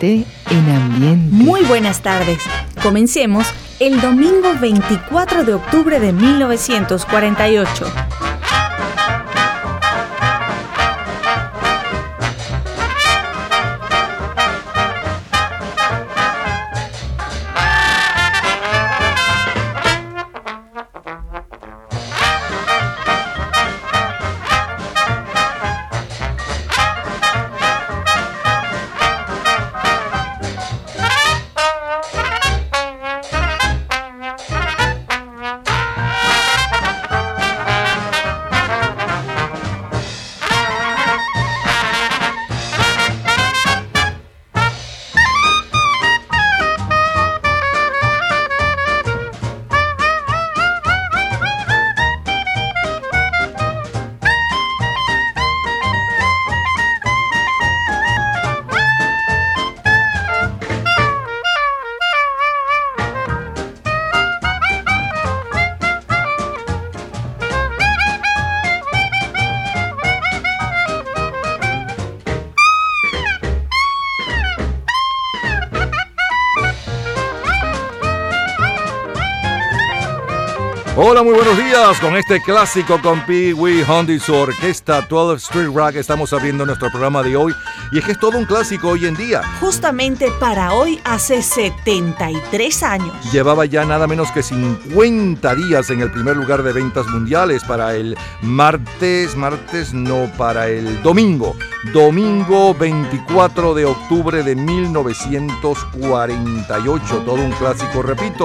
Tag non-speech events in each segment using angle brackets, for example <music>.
En ambiente. Muy buenas tardes. Comencemos el domingo 24 de octubre de 1948. Con este clásico con Pee Wee y su orquesta 12 Street Rock estamos abriendo nuestro programa de hoy. Y es que es todo un clásico hoy en día. Justamente para hoy, hace 73 años. Llevaba ya nada menos que 50 días en el primer lugar de ventas mundiales para el martes, martes no, para el domingo. Domingo 24 de octubre de 1948. Todo un clásico, repito.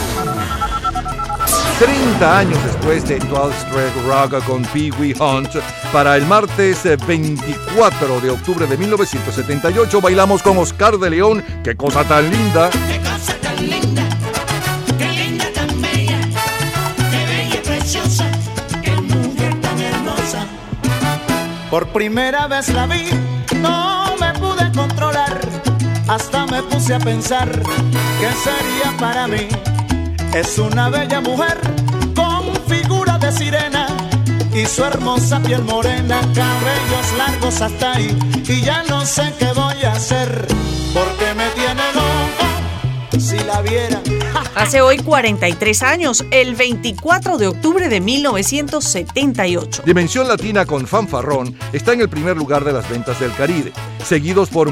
30 años después de 12 Street Rock con Pee Wee Hunt, para el martes 24 de octubre de 1978 bailamos con Oscar de León. ¡Qué cosa tan linda! ¡Qué cosa tan linda! ¡Qué linda tan bella! ¡Qué bella preciosa! ¡Qué mujer tan hermosa! Por primera vez la vi, no me pude controlar, hasta me puse a pensar qué sería para mí. Es una bella mujer con figura de sirena y su hermosa piel morena, cabellos largos hasta ahí. Y ya no sé qué voy a hacer porque me tiene loco si la vieran. Hace hoy 43 años, el 24 de octubre de 1978. Dimensión Latina con Fanfarrón está en el primer lugar de las ventas del Caribe, seguidos por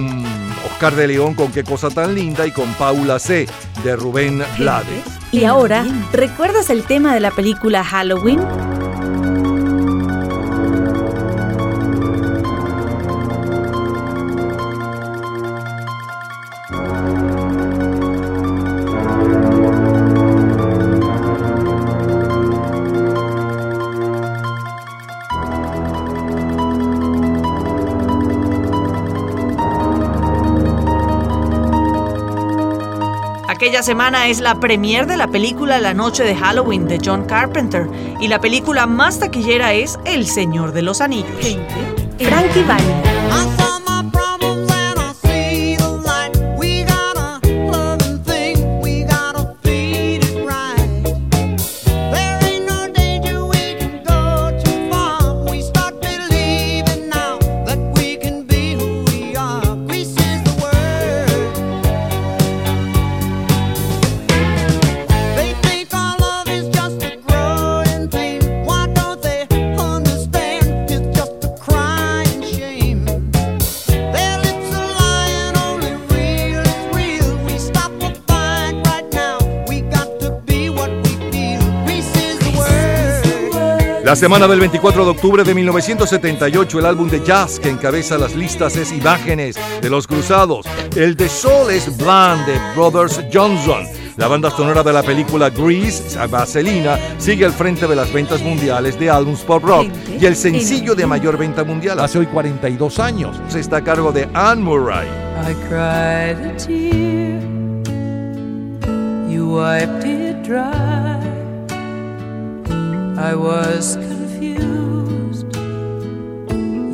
Oscar de León con Qué cosa tan linda y con Paula C. de Rubén Blades. Y ahora, ¿recuerdas el tema de la película Halloween? Aquella semana es la premier de la película La Noche de Halloween de John Carpenter y la película más taquillera es El Señor de los Anillos. Frankie. Semana del 24 de octubre de 1978, el álbum de jazz que encabeza las listas es Imágenes de los Cruzados. El de Sol es Blonde de Brothers Johnson. La banda sonora de la película Grease, Vaselina, sigue al frente de las ventas mundiales de álbums pop rock. Y el sencillo de mayor venta mundial hace hoy 42 años está a cargo de Anne Murray. I cried a tear, you wiped it dry. I was confused,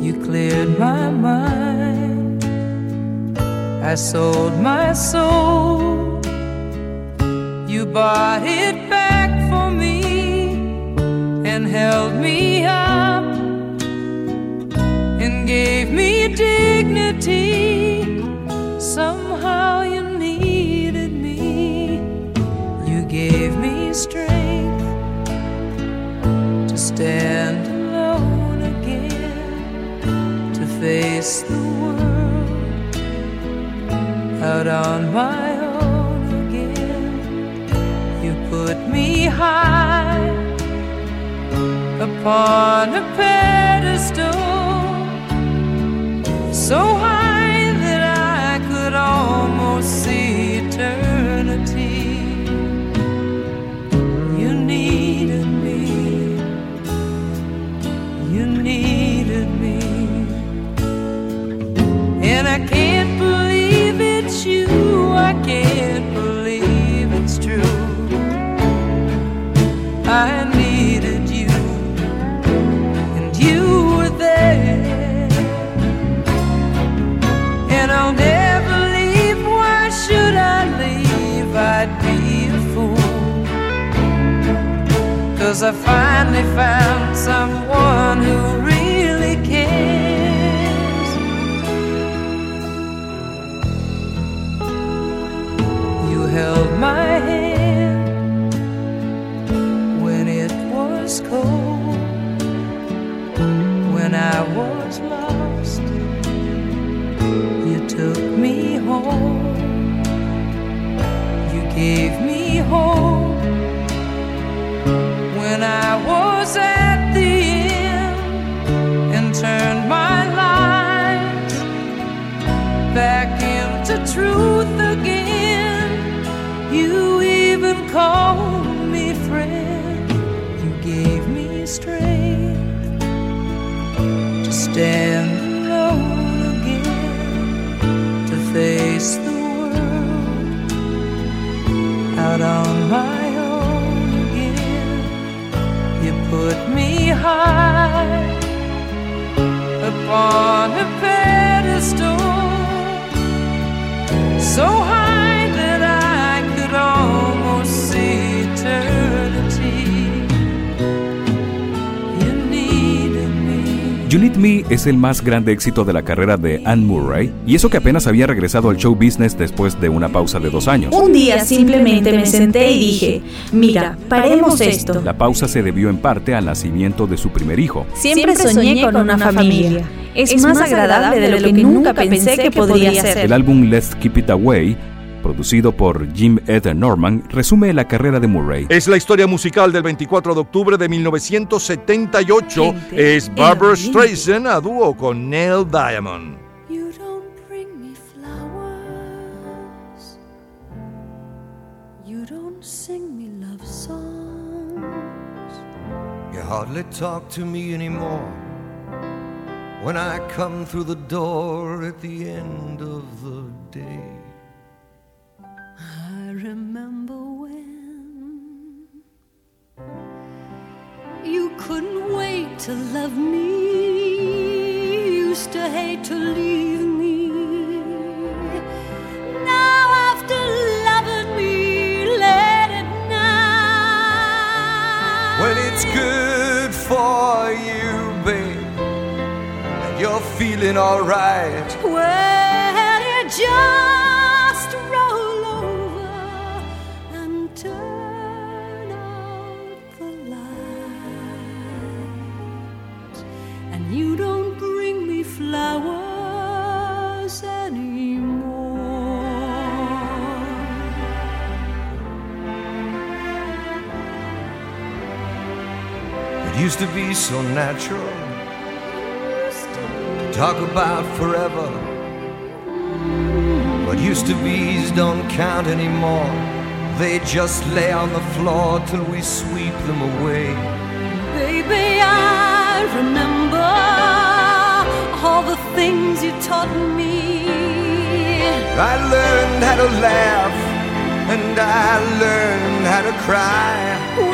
you cleared my mind. I sold my soul, you bought it back for me and held me up and gave me dignity. Somehow you needed me, you gave me strength stand alone again, to face the world out on my own again. You put me high upon a pedestal, so high that I could almost see eternity. Needed me, and I can't believe it's you, I can't Cause I finally found someone who really cares. You held my hand when it was cold, when I was lost. You took me home, you gave me hope when I was at the end and turned my life back into truth again. You even called me friend, you gave me strength to stand put me high upon a You Need Me es el más grande éxito de la carrera de Anne Murray, y eso que apenas había regresado al show business después de una pausa de dos años. Un día simplemente me senté y dije, mira, paremos esto. La pausa se debió en parte al nacimiento de su primer hijo. Siempre soñé con una familia. Es más agradable de lo que nunca pensé que podría ser. El álbum Let's Keep It Away, producido por Jim Ed Norman, resume la carrera de Murray. Es la historia musical del 24 de octubre de 1978. Gente Es Barbara Streisand a dúo con Neil Diamond. You don't bring me flowers. You don't sing me love songs. You hardly talk to me anymore when I come through the door at the end of the day. Remember when you couldn't wait to love me, you used to hate to leave me. Now after loving me, let it now. When it's good for you, babe, and you're feeling alright. Well, you just you don't bring me flowers anymore. It used to be so natural. To talk about forever. What used to be's don't count anymore. They just lay on the floor till we sweep them away. Baby, I remember all the things you taught me. I learned how to laugh and I learned how to cry.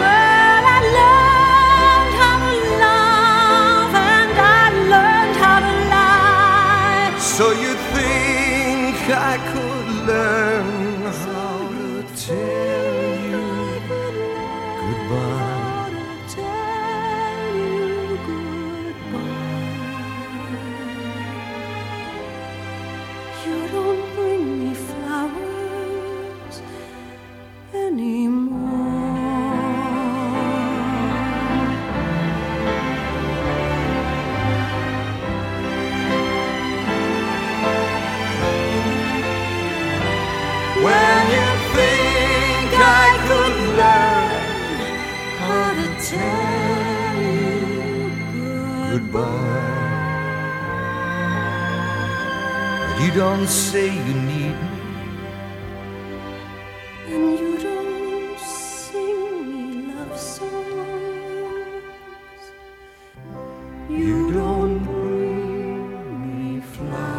Well, I learned how to love and I learned how to lie. So you think I could learn how to tell don't say you need me. And you don't sing me love songs. You don't bring me flowers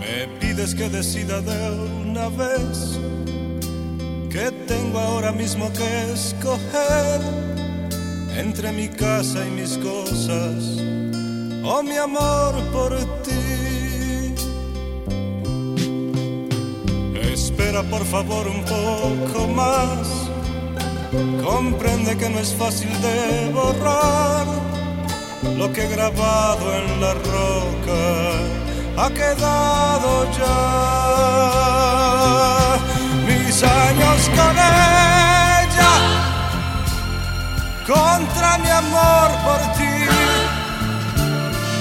Me pides que decida de una vez que tengo ahora mismo que escoger entre mi casa y mis cosas o mi amor por ti. Espera por favor un poco más, comprende que no es fácil de borrar lo que he grabado en la roca ha quedado ya. Mis años con ella, contra mi amor por ti.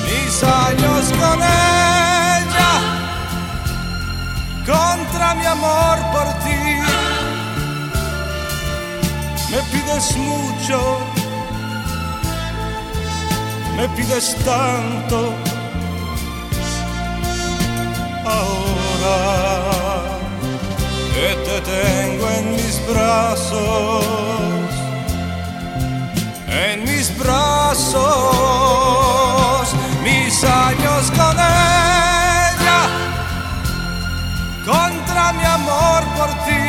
Mis años con ella, contra mi amor por ti. Me pides mucho, me pides tanto ahora que te tengo en mis brazos, en mis brazos, mis años con ella, contra mi amor por ti,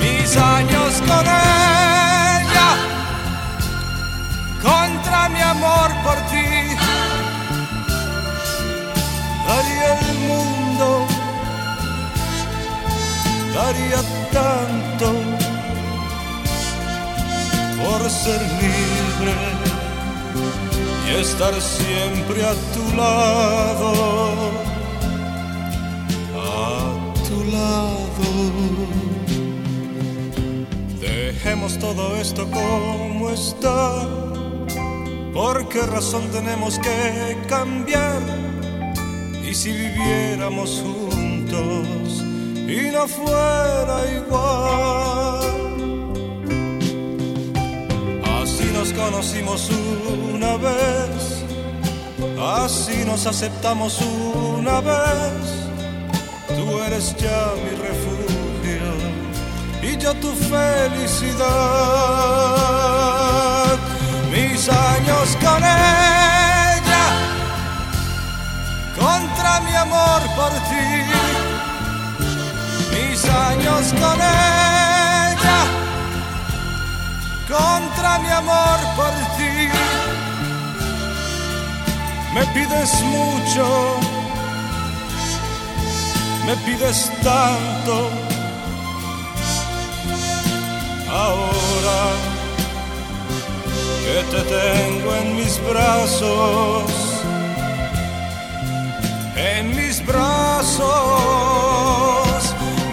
mis años con ella, contra mi amor por ti daría tanto por ser libre y estar siempre a tu lado, a tu lado. Dejemos todo esto como está. ¿Por qué razón tenemos que cambiar? Y si viviéramos juntos y no fuera igual. Así nos conocimos una vez, así nos aceptamos una vez. Tú eres ya mi refugio y yo tu felicidad. Mis años con ella contra mi amor por ti, años con ella, contra mi amor por ti. Me pides mucho, me pides tanto, ahora que te tengo en mis brazos en mis brazos,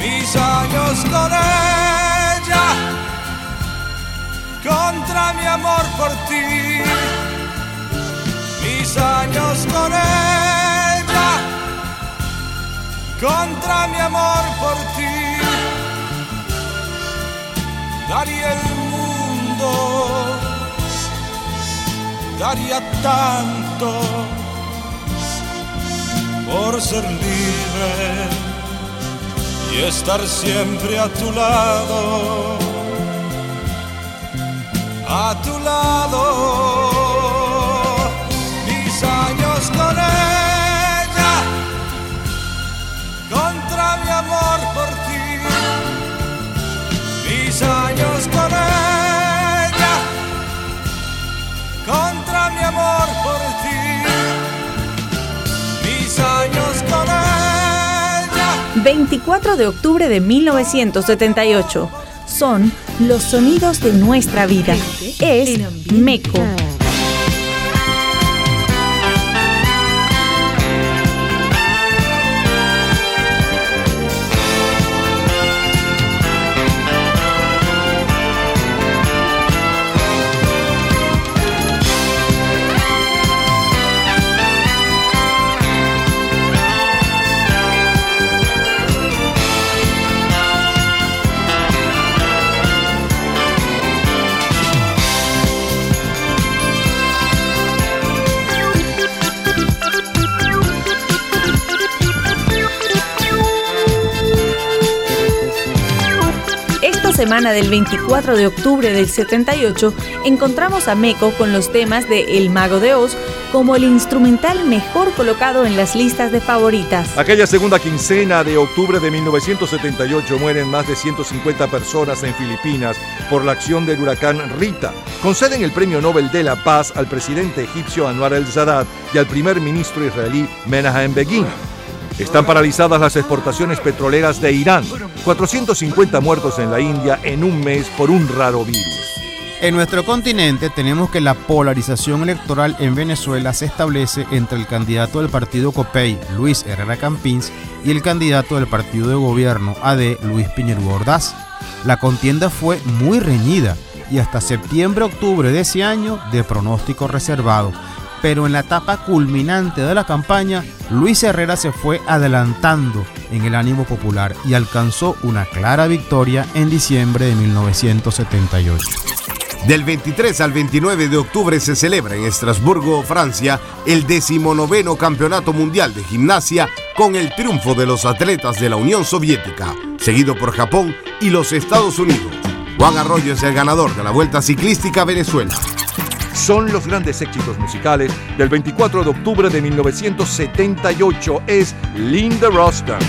mis años con ella, contra mi amor por ti, mis años con ella, contra mi amor por ti. Daría el mundo, daría tanto por ser libre y estar siempre a tu lado, a tu lado. Mis años con ella, contra mi amor por ti. 24 de octubre de 1978. Son los sonidos de nuestra vida. Es Meco. Semana del 24 de octubre del 78 encontramos a Meco con los temas de El Mago de Oz como el instrumental mejor colocado en las listas de favoritas. Aquella segunda quincena de octubre de 1978 mueren más de 150 personas en Filipinas por la acción del huracán Rita. Conceden el Premio Nobel de la Paz al presidente egipcio Anwar el-Sadat y al primer ministro israelí Menahem Begin. Están paralizadas las exportaciones petroleras de Irán. 450 muertos en la India en un mes por un raro virus. En nuestro continente tenemos que la polarización electoral en Venezuela se establece entre el candidato del partido COPEI, Luis Herrera Campins, y el candidato del partido de gobierno, AD, Luis Piñero Ordaz. La contienda fue muy reñida y hasta septiembre-octubre de ese año de pronóstico reservado. Pero en la etapa culminante de la campaña, Luis Herrera se fue adelantando en el ánimo popular y alcanzó una clara victoria en diciembre de 1978. Del 23 al 29 de octubre se celebra en Estrasburgo, Francia, el decimonoveno Campeonato Mundial de Gimnasia con el triunfo de los atletas de la Unión Soviética, seguido por Japón y los Estados Unidos. Juan Arroyo es el ganador de la Vuelta Ciclística Venezuela. Son los grandes éxitos musicales del 24 de octubre de 1978. Es Linda Rostan.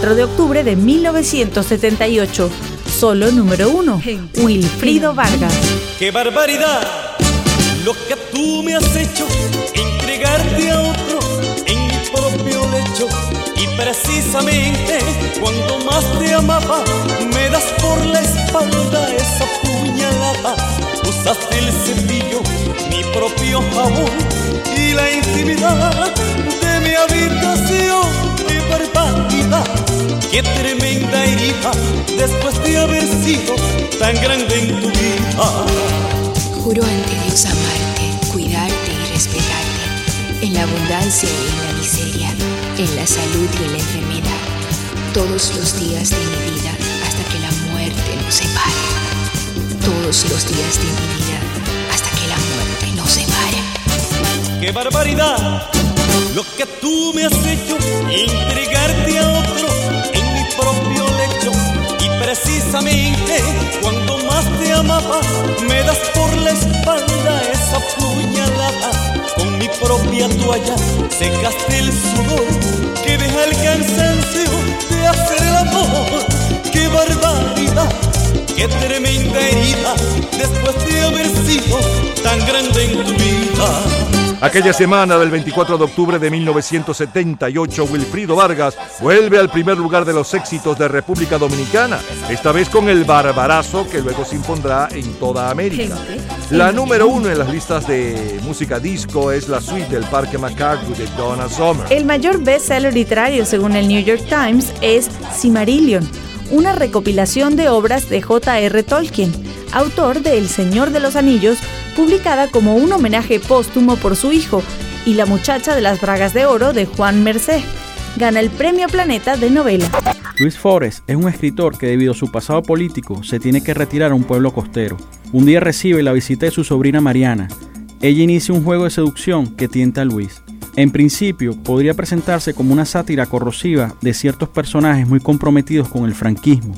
24 de octubre de 1978. Solo número uno. Wilfrido Vargas. ¡Qué barbaridad! Lo que tú me has hecho, entregarte a otro en mi propio lecho. Y precisamente cuando más te amaba, me das por la espalda esa puñalada. Usaste el cepillo, mi propio jabón y la intimidad de mi habitación. ¡Qué barbaridad! ¡Qué tremenda herida después de haber sido tan grande en tu vida! Juro ante Dios amarte, cuidarte y respetarte, en la abundancia y en la miseria, en la salud y en la enfermedad, todos los días de mi vida hasta que la muerte nos separe. Todos los días de mi vida hasta que la muerte nos separe. ¡Qué barbaridad! Lo que tú me has hecho, entregarte a otro en mi propio lecho. Y precisamente cuando más te amaba, me das por la espalda esa puñalada. Con mi propia toalla secaste el sudor que deja el cansancio de hacer el amor. ¡Qué barbaridad! ¡Qué tremenda herida después de haber sido tan grande en tu vida! Aquella semana del 24 de octubre de 1978, Wilfrido Vargas vuelve al primer lugar de los éxitos de República Dominicana, esta vez con el barbarazo que luego se impondrá en toda América. La número uno en las listas de música disco es la suite del Parque McCartney de Donna Summer. El mayor bestseller literario, según el New York Times, es Cimarillion, una recopilación de obras de J.R. Tolkien, autor de El Señor de los Anillos, publicada como un homenaje póstumo por su hijo, y La muchacha de las bragas de oro de Juan Mercé. Gana el Premio Planeta de novela. Luis Forest es un escritor que debido a su pasado político se tiene que retirar a un pueblo costero. Un día recibe la visita de su sobrina Mariana. Ella inicia un juego de seducción que tienta a Luis. En principio, podría presentarse como una sátira corrosiva de ciertos personajes muy comprometidos con el franquismo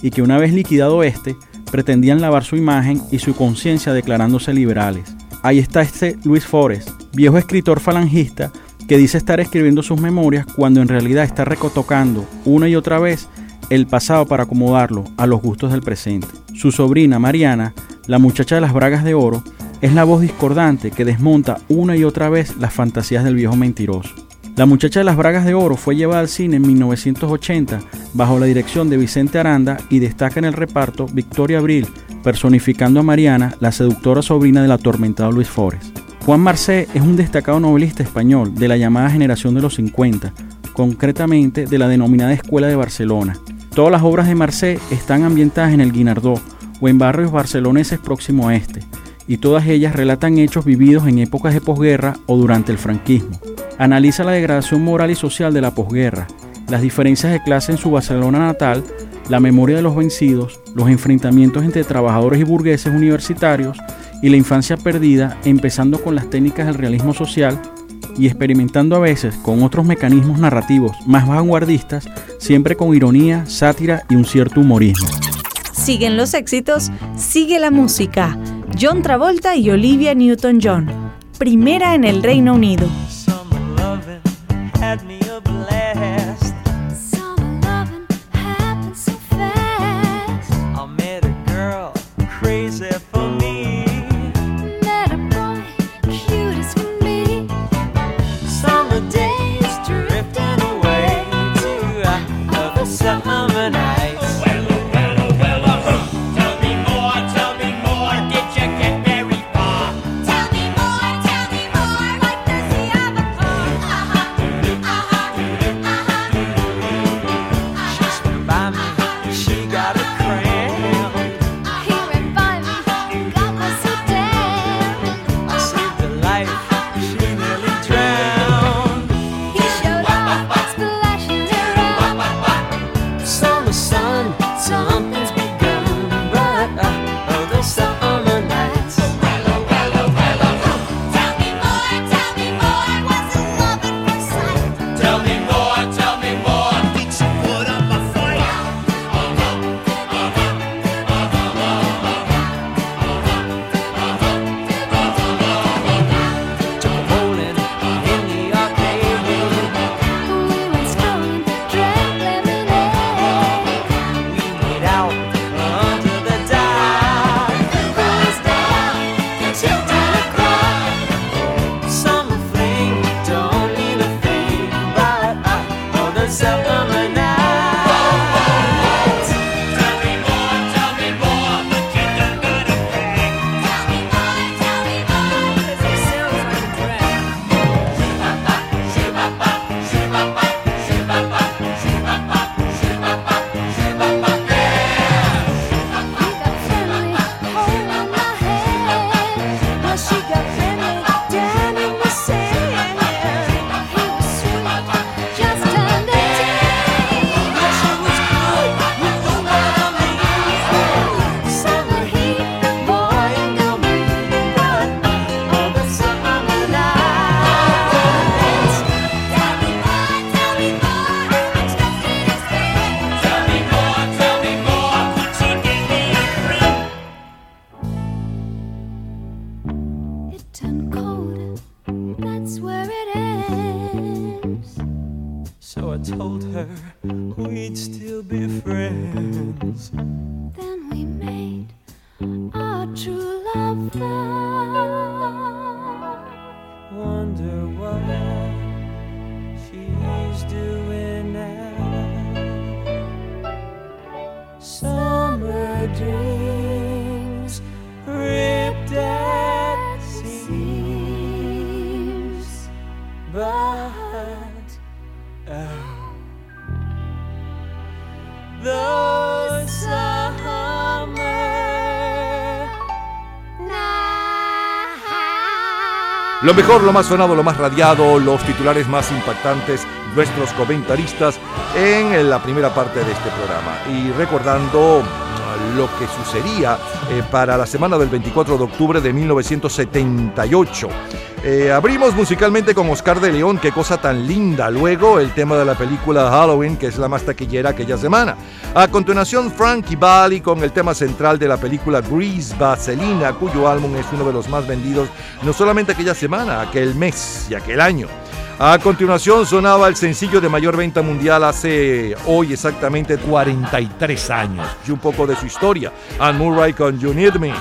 y que una vez liquidado este, pretendían lavar su imagen y su conciencia declarándose liberales. Ahí está este Luis Forest, viejo escritor falangista que dice estar escribiendo sus memorias cuando en realidad está recotocando una y otra vez el pasado para acomodarlo a los gustos del presente. Su sobrina Mariana, la muchacha de las bragas de oro, es la voz discordante que desmonta una y otra vez las fantasías del viejo mentiroso. La muchacha de las bragas de oro fue llevada al cine en 1980 bajo la dirección de Vicente Aranda y destaca en el reparto Victoria Abril, personificando a Mariana, la seductora sobrina del atormentado Luis Forest. Juan Marcé es un destacado novelista español de la llamada generación de los 50, concretamente de la denominada Escuela de Barcelona. Todas las obras de Marcé están ambientadas en el Guinardó o en barrios barceloneses próximo a este, y todas ellas relatan hechos vividos en épocas de posguerra o durante el franquismo. Analiza la degradación moral y social de la posguerra, las diferencias de clase en su Barcelona natal, la memoria de los vencidos, los enfrentamientos entre trabajadores y burgueses universitarios y la infancia perdida, empezando con las técnicas del realismo social y experimentando a veces con otros mecanismos narrativos más vanguardistas, siempre con ironía, sátira y un cierto humorismo. Siguen los éxitos, sigue la música. John Travolta y Olivia Newton-John. Primera en el Reino Unido. Lo mejor, lo más sonado, lo más radiado, los titulares más impactantes, nuestros comentaristas en la primera parte de este programa. Y recordando mm, lo que sucedía eh, para la semana del 24 de octubre de 1978. Eh, abrimos musicalmente con Oscar de León, qué cosa tan linda. Luego el tema de la película Halloween, que es la más taquillera aquella semana. A continuación, Frankie Valli con el tema central de la película Grease Vaselina, cuyo álbum es uno de los más vendidos no solamente aquella semana, aquel mes y aquel año. A continuación sonaba el sencillo de mayor venta mundial hace hoy exactamente 43 años y un poco de su historia. Anne Murray con You Need Me.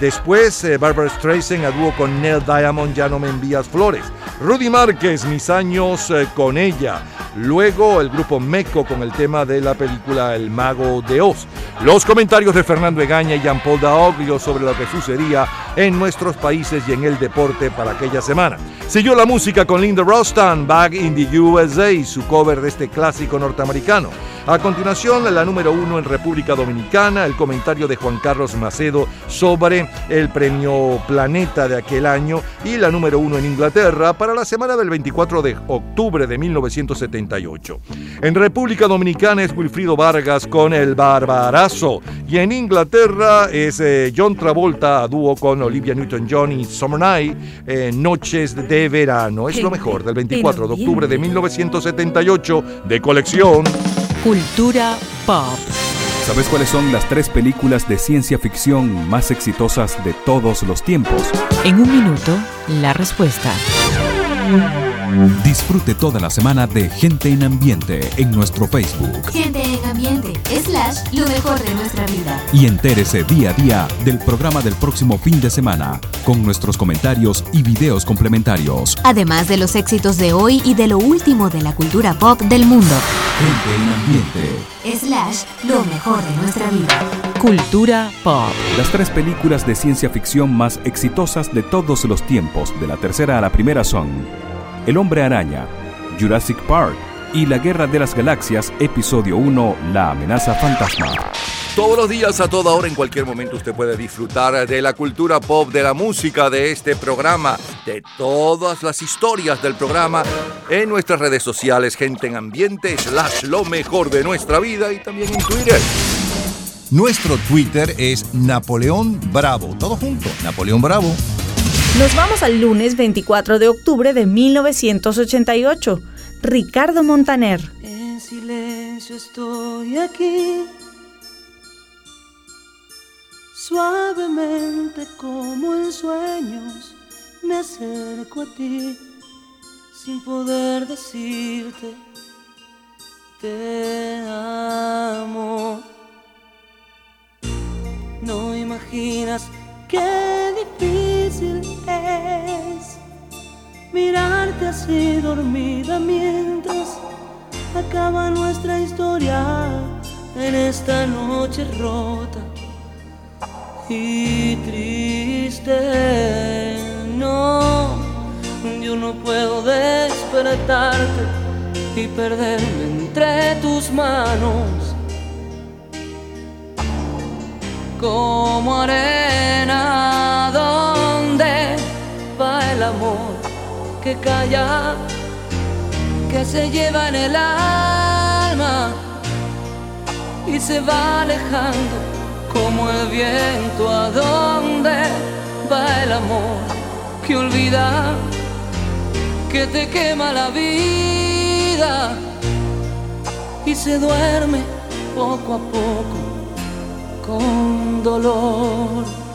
Después, eh, Barbara Streisand a dúo con Neil Diamond, Ya no me envías flores. Rudy Márquez, Mis años eh, con ella. Luego, el grupo Meco con el tema de la película El Mago de Oz. Los comentarios de Fernando Egaña y Jean-Paul Daoglio sobre lo que sucedía en nuestros países y en el deporte para aquella semana. Siguió la música con Linda Rostan, Back in the USA, su cover de este clásico norteamericano. A continuación, la número uno en República Dominicana, el comentario de Juan Carlos Macedo sobre el premio Planeta de aquel año y la número uno en Inglaterra para la semana del 24 de octubre de 1978. En República Dominicana es Wilfrido Vargas con El Barbarazo y en Inglaterra es eh, John Travolta a dúo con Olivia Newton-John y Summer Night, eh, Noches de Verano. Es lo mejor del 24 de octubre de 1978 de colección. Cultura pop. ¿Sabes cuáles son las tres películas de ciencia ficción más exitosas de todos los tiempos? En un minuto, la respuesta. Disfrute toda la semana de Gente en Ambiente en nuestro Facebook Gente en ambiente, slash, lo mejor de nuestra vida. y entérese día a día del programa del próximo fin de semana con nuestros comentarios y videos complementarios. Además de los éxitos de hoy y de lo último de la cultura pop del mundo. Gente en Ambiente. Slash, lo mejor de nuestra vida. Cultura pop. Las tres películas de ciencia ficción más exitosas de todos los tiempos, de la tercera a la primera, son El hombre araña, Jurassic Park y La guerra de las galaxias, episodio 1, La amenaza fantasma. Todos los días, a toda hora, en cualquier momento, usted puede disfrutar de la cultura pop, de la música, de este programa, de todas las historias del programa en nuestras redes sociales, gente en ambiente, slash lo mejor de nuestra vida y también en Twitter. Nuestro Twitter es Napoleón Bravo. Todo junto, Napoleón Bravo. Nos vamos al lunes 24 de octubre de 1988. Ricardo Montaner. En silencio estoy aquí, suavemente como en sueños me acerco a ti, sin poder decirte te amo. No imaginas qué difícil es mirarte así dormida mientras acaba nuestra historia en esta noche rota y triste. No, yo no puedo despertarte y perderme entre tus manos como arena donde va el amor que calla, que se lleva en el alma y se va alejando como el viento a donde va el amor que olvida que te quema la vida y se duerme poco a poco con dolor.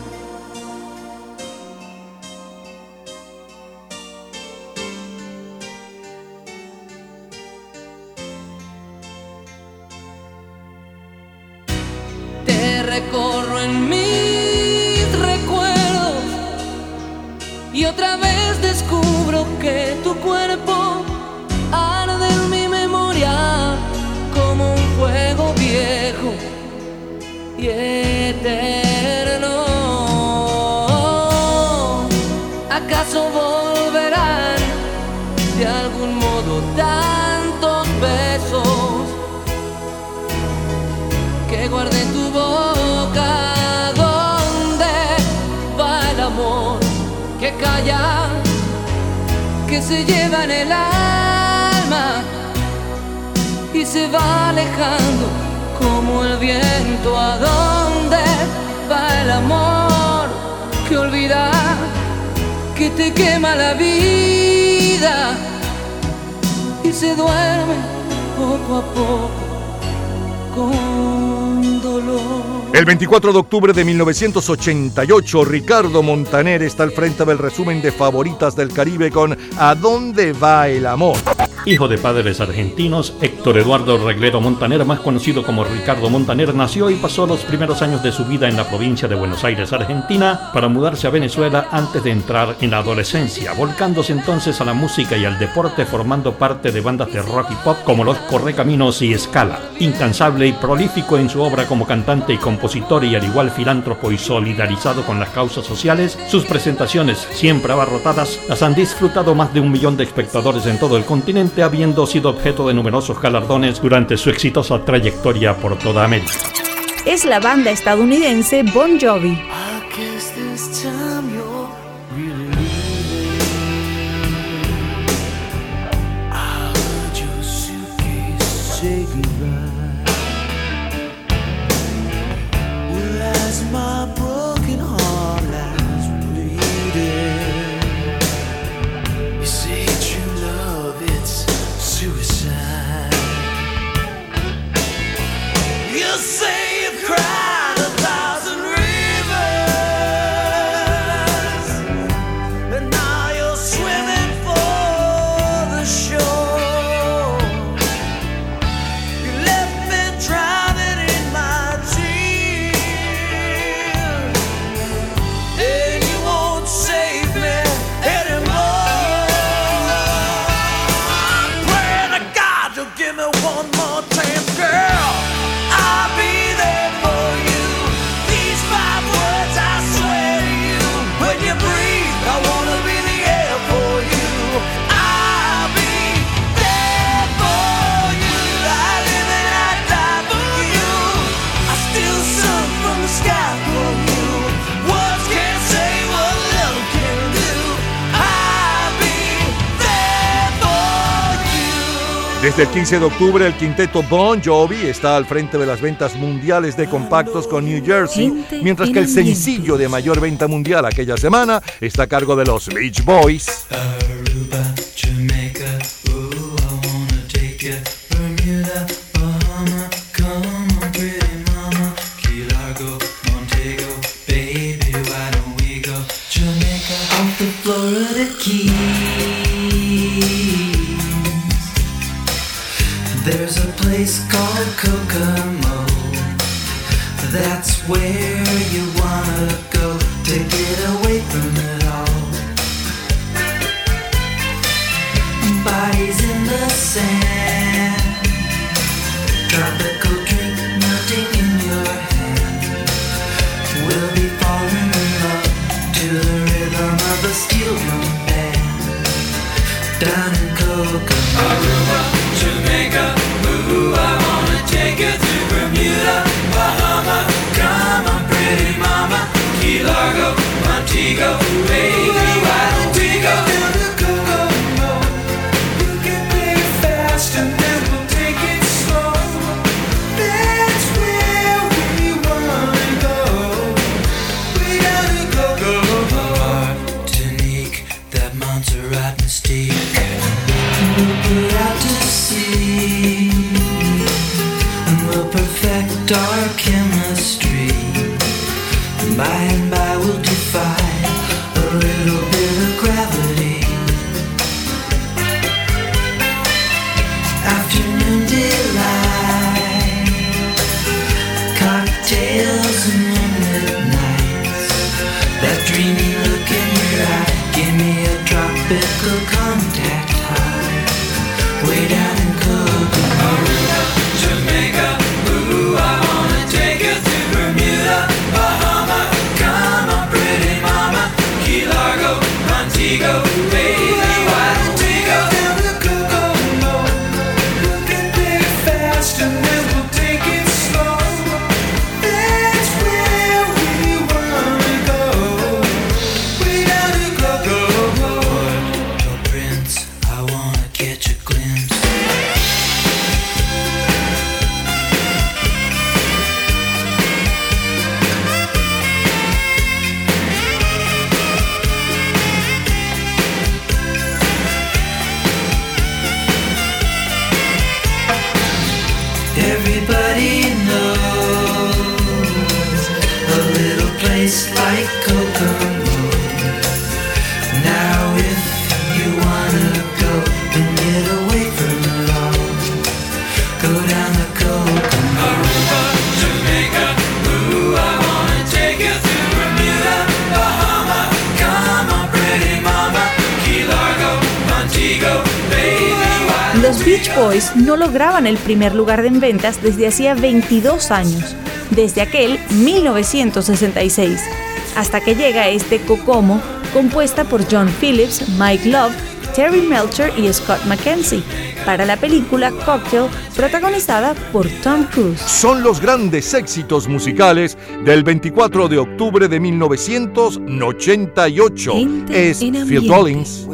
¿Acaso volverán de algún modo tantos besos que guardé tu boca? ¿Dónde va el amor que calla, que se lleva en el alma y se va alejando como el viento? ¿A dónde va el amor que te quema la vida y se duerme poco a poco con dolor. El 24 de octubre de 1988, Ricardo Montaner está al frente del resumen de favoritas del Caribe con ¿A dónde va el amor? Hijo de padres argentinos, Héctor Eduardo Reglero Montaner, más conocido como Ricardo Montaner, nació y pasó los primeros años de su vida en la provincia de Buenos Aires, Argentina, para mudarse a Venezuela antes de entrar en la adolescencia, volcándose entonces a la música y al deporte, formando parte de bandas de rock y pop como Los Correcaminos y Scala. Incansable y prolífico en su obra como cantante y compositor y al igual filántropo y solidarizado con las causas sociales, sus presentaciones, siempre abarrotadas, las han disfrutado más de un millón de espectadores en todo el continente habiendo sido objeto de numerosos galardones durante su exitosa trayectoria por toda América. Es la banda estadounidense Bon Jovi. Desde el 15 de octubre, el quinteto Bon Jovi está al frente de las ventas mundiales de compactos con New Jersey, mientras que el sencillo de mayor venta mundial aquella semana está a cargo de los Beach Boys. Called Kokomo. That's where you wanna go to get away from it all. Bodies in the sand. Tropical drink melting in your hand. We'll be falling in love to the rhythm of a steel drum band. Down in Kokomo. Aruba, Jamaica, ooh, Vertigo. el primer lugar en ventas desde hacía 22 años, desde aquel 1966, hasta que llega este Kokomo, compuesta por John Phillips, Mike Love, Terry Melcher y Scott McKenzie, para la película Cocktail, protagonizada por Tom Cruise. Son los grandes éxitos musicales del 24 de octubre de 1988. Gente es Phil Collins.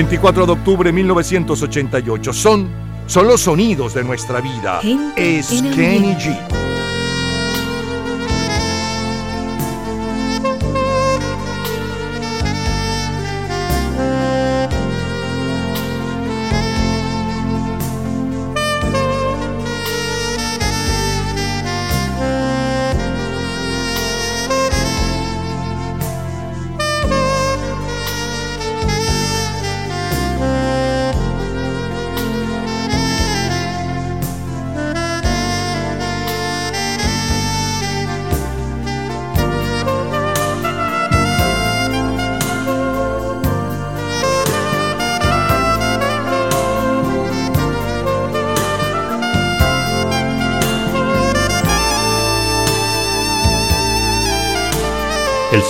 24 de octubre de 1988. Son, son los sonidos de nuestra vida. Es Kenny G.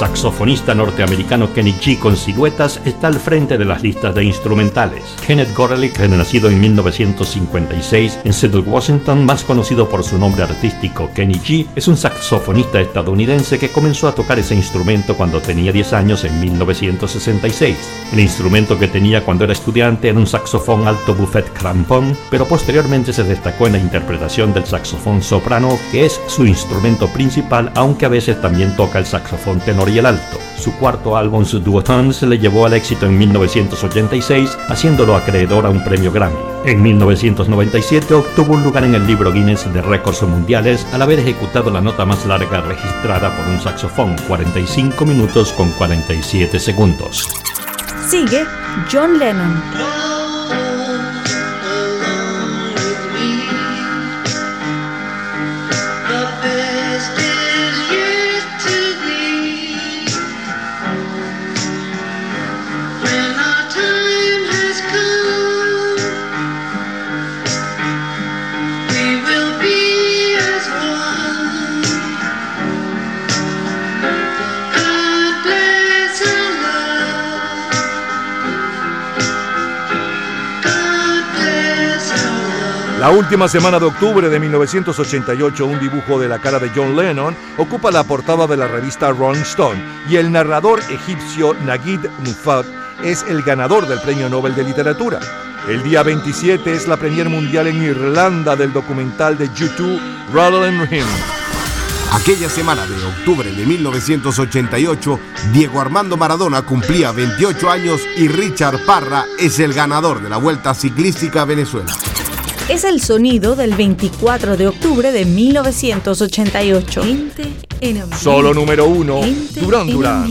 saxofonista norteamericano Kenny G con siluetas está al frente de las listas de instrumentales. Kenneth Gorelick, nacido en 1956 en Seattle, Washington, más conocido por su nombre artístico Kenny G, es un saxofonista estadounidense que comenzó a tocar ese instrumento cuando tenía 10 años en 1966. El instrumento que tenía cuando era estudiante era un saxofón alto buffet crampon, pero posteriormente se destacó en la interpretación del saxofón soprano, que es su instrumento principal, aunque a veces también toca el saxofón tenor y el alto. Su cuarto álbum, su Duotone, le llevó al éxito en 1986, haciéndolo acreedor a un premio Grammy. En 1997 obtuvo un lugar en el libro Guinness de récords mundiales al haber ejecutado la nota más larga registrada por un saxofón, 45 minutos con 47 segundos. Sigue John Lennon. La última semana de octubre de 1988, un dibujo de la cara de John Lennon ocupa la portada de la revista Rolling Stone y el narrador egipcio Naguid Mufat es el ganador del Premio Nobel de Literatura. El día 27 es la premier mundial en Irlanda del documental de YouTube Rattle Him. Aquella semana de octubre de 1988, Diego Armando Maradona cumplía 28 años y Richard Parra es el ganador de la Vuelta Ciclística a Venezuela. Es el sonido del 24 de octubre de 1988. Solo número uno, Durán Durán.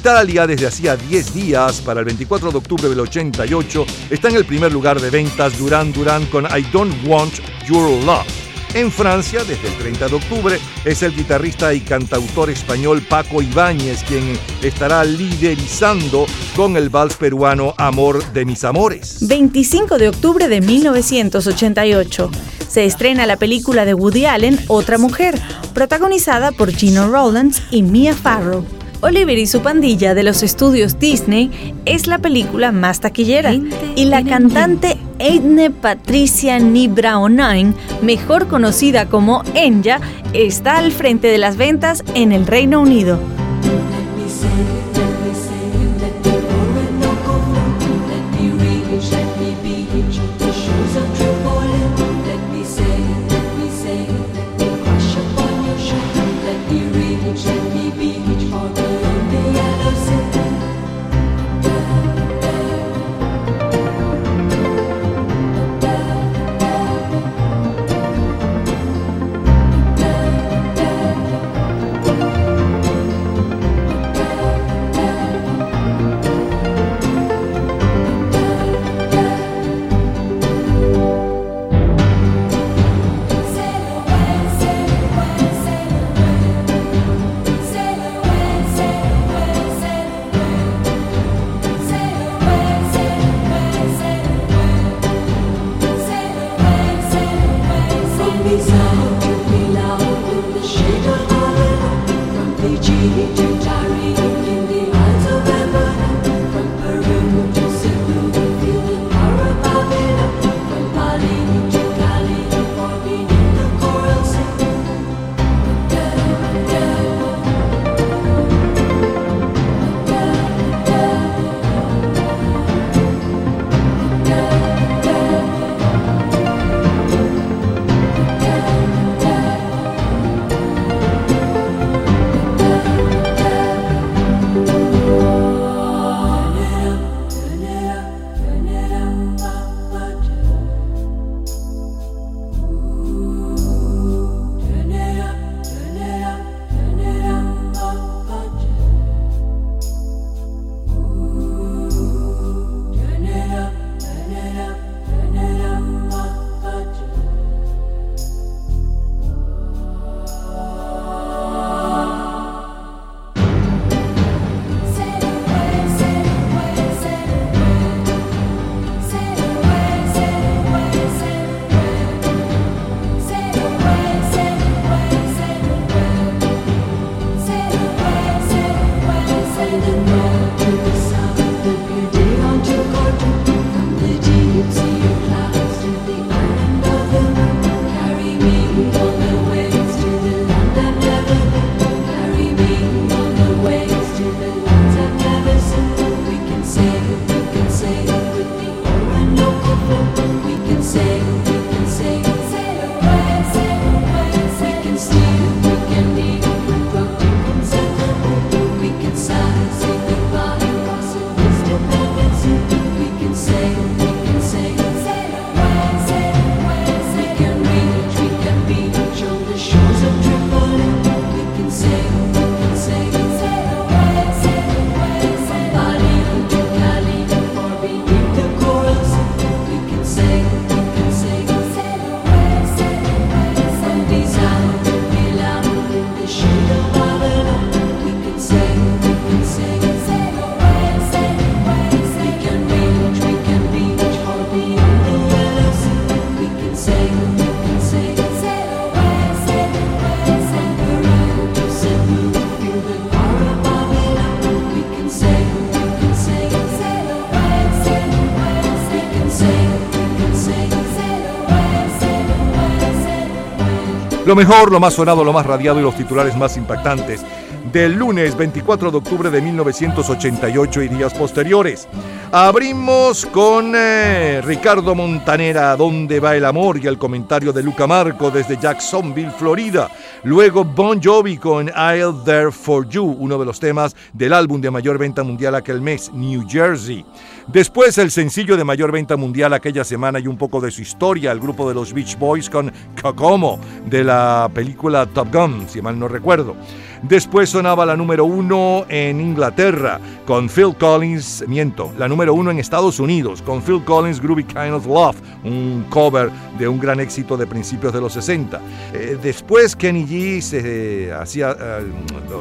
Italia, desde hacía 10 días, para el 24 de octubre del 88, está en el primer lugar de ventas Duran Duran con I Don't Want Your Love. En Francia, desde el 30 de octubre, es el guitarrista y cantautor español Paco Ibáñez quien estará liderizando con el vals peruano Amor de mis amores. 25 de octubre de 1988. Se estrena la película de Woody Allen, Otra Mujer, protagonizada por Gino Rowlands y Mia Farrow. Oliver y su pandilla de los estudios Disney es la película más taquillera y la cantante Edne Patricia Nibraonain, mejor conocida como Enya, está al frente de las ventas en el Reino Unido. Lo mejor, lo más sonado, lo más radiado y los titulares más impactantes del lunes 24 de octubre de 1988 y días posteriores. Abrimos con eh, Ricardo Montanera, ¿Dónde va el amor? y el comentario de Luca Marco desde Jacksonville, Florida. Luego Bon Jovi con I'll There For You, uno de los temas del álbum de mayor venta mundial aquel mes, New Jersey. Después el sencillo de mayor venta mundial aquella semana y un poco de su historia, el grupo de los Beach Boys con Kokomo de la película Top Gun, si mal no recuerdo. Después sonaba la número uno en Inglaterra con Phil Collins, miento, la número uno en Estados Unidos con Phil Collins Groovy Kind of Love, un cover de un gran éxito de principios de los 60. Eh, después Kenny G se hacía, eh,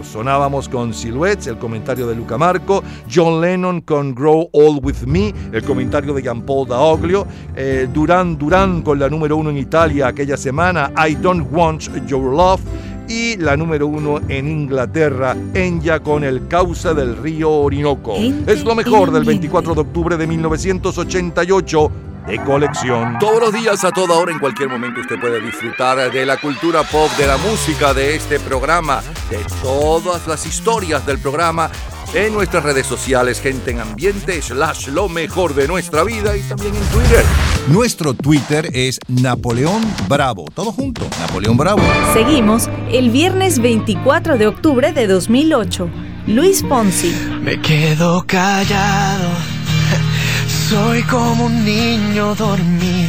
sonábamos con Silhouettes, el comentario de Luca Marco, John Lennon con Grow All With Me, el comentario de Jean Paul Daoglio, eh, Duran Duran con la número uno en Italia aquella semana, I Don't Want Your Love, y la número uno en Inglaterra, Enya con el cauce del río Orinoco. Es lo mejor del 24 de octubre de 1988 de colección. Todos los días, a toda hora, en cualquier momento, usted puede disfrutar de la cultura pop, de la música, de este programa, de todas las historias del programa en nuestras redes sociales, gente en ambiente, slash lo mejor de nuestra vida y también en Twitter. Nuestro Twitter es Napoleón Bravo. Todo junto, Napoleón Bravo. Seguimos el viernes 24 de octubre de 2008. Luis Ponzi. Me quedo callado. <laughs> Soy como un niño dormido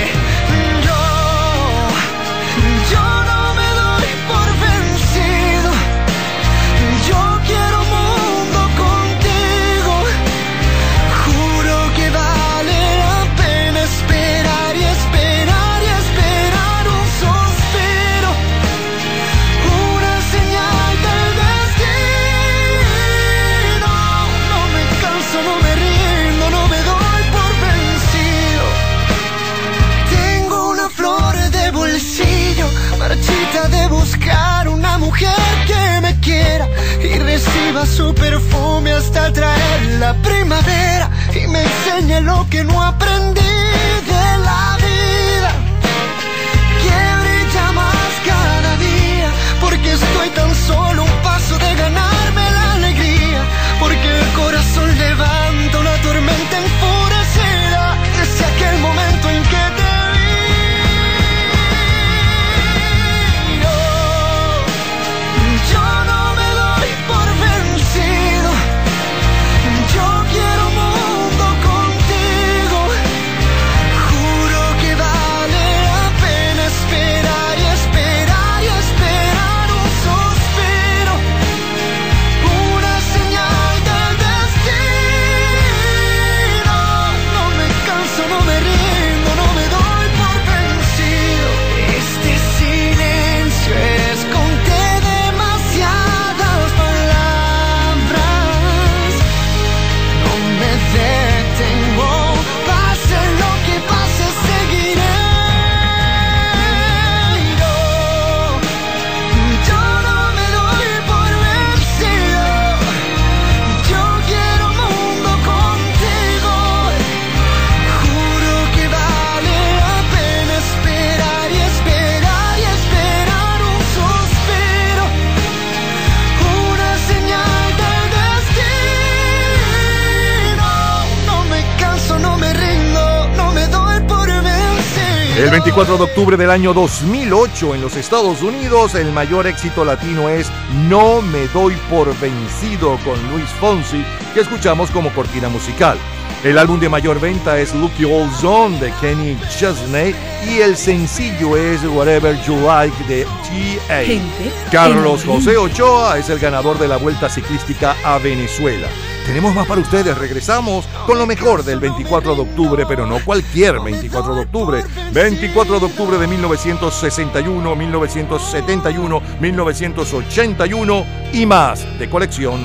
Buscar una mujer que me quiera y reciba su perfume hasta traer la primavera y me enseñe lo que no aprendí de la vida. Que brilla más cada día, porque estoy tan solo un paso de ganarme la alegría, porque el corazón levanta una El 24 de octubre del año 2008 en los Estados Unidos, el mayor éxito latino es No me doy por vencido con Luis Fonsi, que escuchamos como cortina musical. El álbum de mayor venta es Lucky Old Zone de Kenny Chesney y el sencillo es Whatever You Like de T.A. Carlos José Ochoa es el ganador de la Vuelta Ciclística a Venezuela. Tenemos más para ustedes, regresamos con lo mejor del 24 de octubre, pero no cualquier 24 de octubre. 24 de octubre de 1961, 1971, 1981 y más de colección.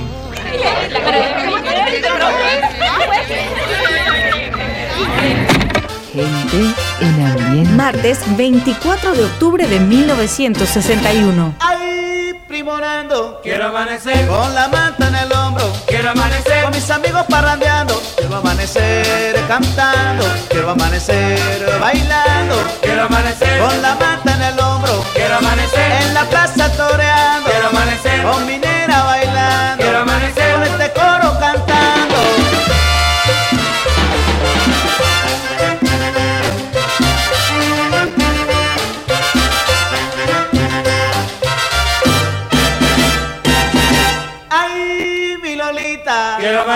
Gente en ambiente. Martes 24 de octubre de 1961. Quiero amanecer con la manta en el hombro. Quiero amanecer con mis amigos parrandeando. Quiero amanecer cantando. Quiero amanecer bailando. Quiero amanecer con la manta en el hombro. Quiero amanecer en la plaza toreando. Quiero amanecer con minera bailando. Quiero amanecer con este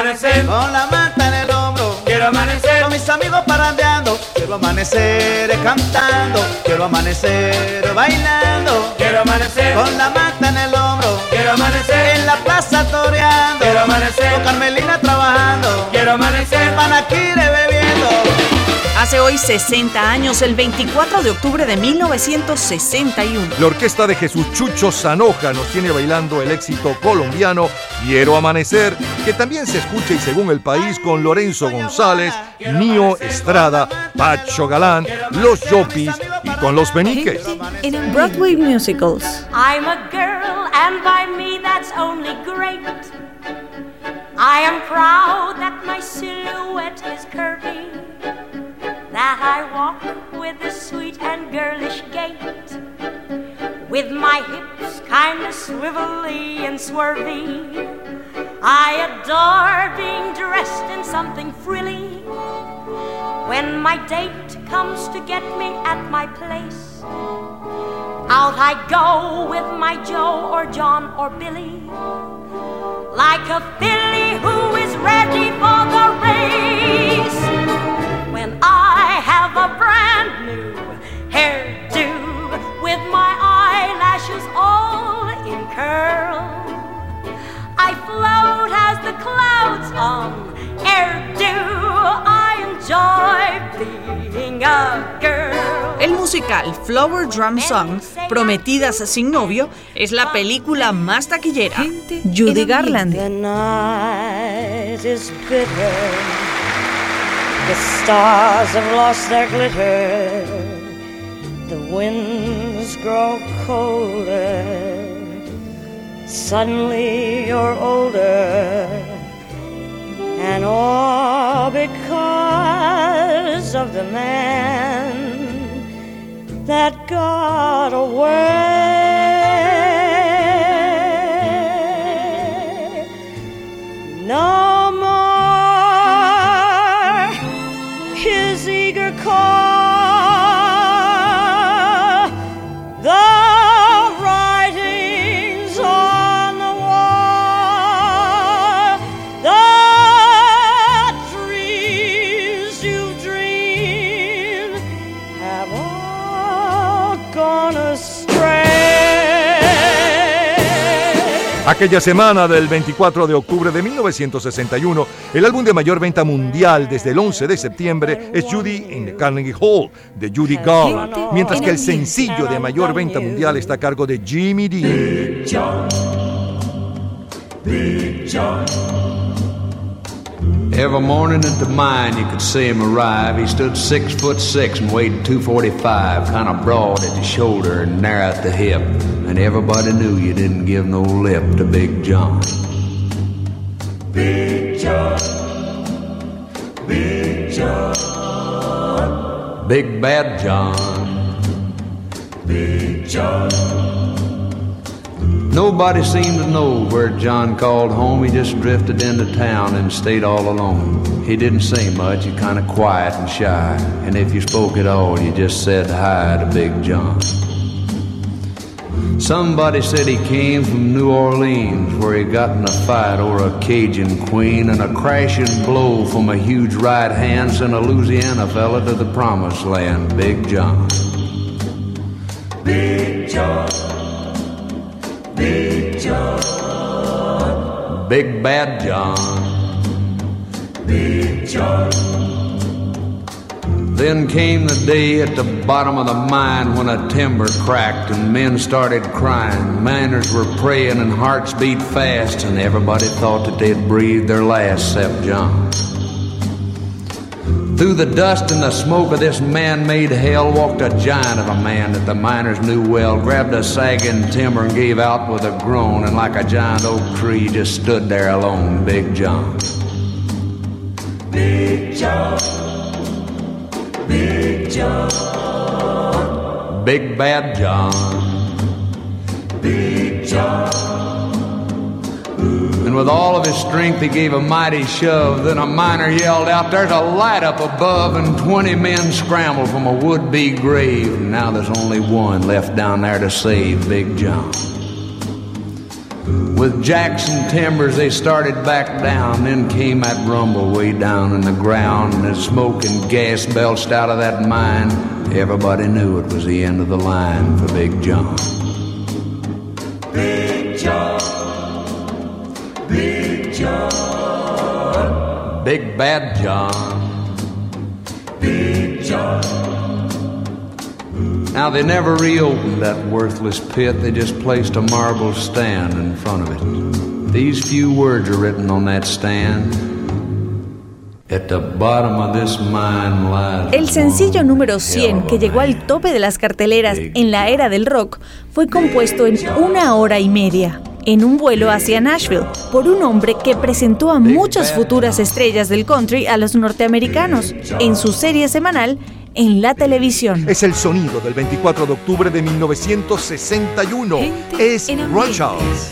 amanecer con la manta en el hombro. Quiero amanecer con mis amigos parrandeando. Quiero amanecer cantando. Quiero amanecer bailando. Quiero amanecer con la manta en el hombro. Quiero amanecer en la plaza toreando. Quiero amanecer con Carmelina trabajando. Quiero amanecer Panaquire bebiendo. Hace hoy 60 años, el 24 de octubre de 1961. La orquesta de Jesús Chucho Zanoja nos tiene bailando el éxito colombiano Quiero Amanecer, que también se escucha y según el país con Lorenzo González, Nio Estrada, Pacho Galán, Los Yopis y con Los Beniques. En Broadway Musicals. I'm a girl, and by me that's only great. I am proud that my silhouette is curvy, that I walk with a sweet and girlish gait, with my hips kind of swivelly and swervy. I adore being dressed in something frilly. When my date comes to get me at my place, out I go with my Joe or John or Billy, like a filly who is ready for the race. Have a brand new hairdo with my eyelashes all in curl, I float as the clouds on airdo. I enjoy being a girl. El musical Flower Drum Song, Prometidas sin novio, es la película más taquillera. Judy Garland. The stars have lost their glitter. The winds grow colder. Suddenly you're older. And all because of the man that got away. No Aquella semana del 24 de octubre de 1961, el álbum de mayor venta mundial desde el 11 de septiembre es Judy in the Carnegie Hall de Judy Garland, mientras que el sencillo de mayor venta mundial está a cargo de Jimmy Dean. Every morning at the mine, you could see him arrive. He stood six foot six and weighed 245, kind of broad at the shoulder and narrow at the hip. And everybody knew you didn't give no lip to Big John. Big John, Big John, Big Bad John. Big John. Nobody seemed to know where John called home. He just drifted into town and stayed all alone. He didn't say much, he kind of quiet and shy. And if you spoke at all, you just said hi to Big John. Somebody said he came from New Orleans, where he got in a fight over a Cajun queen, and a crashing blow from a huge right hand sent a Louisiana fella to the promised land, Big John. Big John, Big John, Big Bad John. Big John. Then came the day at the bottom of the mine when a timber cracked and men started crying. Miners were praying and hearts beat fast, and everybody thought that they'd breathe their last, except John. Through the dust and the smoke of this man made hell walked a giant of a man that the miners knew well, grabbed a sagging timber and gave out with a groan, and like a giant oak tree just stood there alone, Big John. Big John, Big John, Big Bad John. Big John. And with all of his strength, he gave a mighty shove. Then a miner yelled out, There's a light up above, and 20 men scrambled from a would be grave. And now there's only one left down there to save Big John. With Jackson timbers, they started back down. Then came that rumble way down in the ground, and smoke and gas belched out of that mine, everybody knew it was the end of the line for Big John. Big John, John, Big Bad John. Big John. Now, they never reopened that worthless pit, they just placed a marble stand in front of it. These few words are written on that stand. At the bottom of this mine lies. El sencillo número 100, que llegó al tope de las carteleras en la era del rock, fue compuesto en una hora y media, en un vuelo hacia Nashville, por un hombre que presentó a muchas futuras estrellas del country a los norteamericanos en su serie semanal en la televisión. Es el sonido del 24 de octubre de 1961. Es Ron Charles.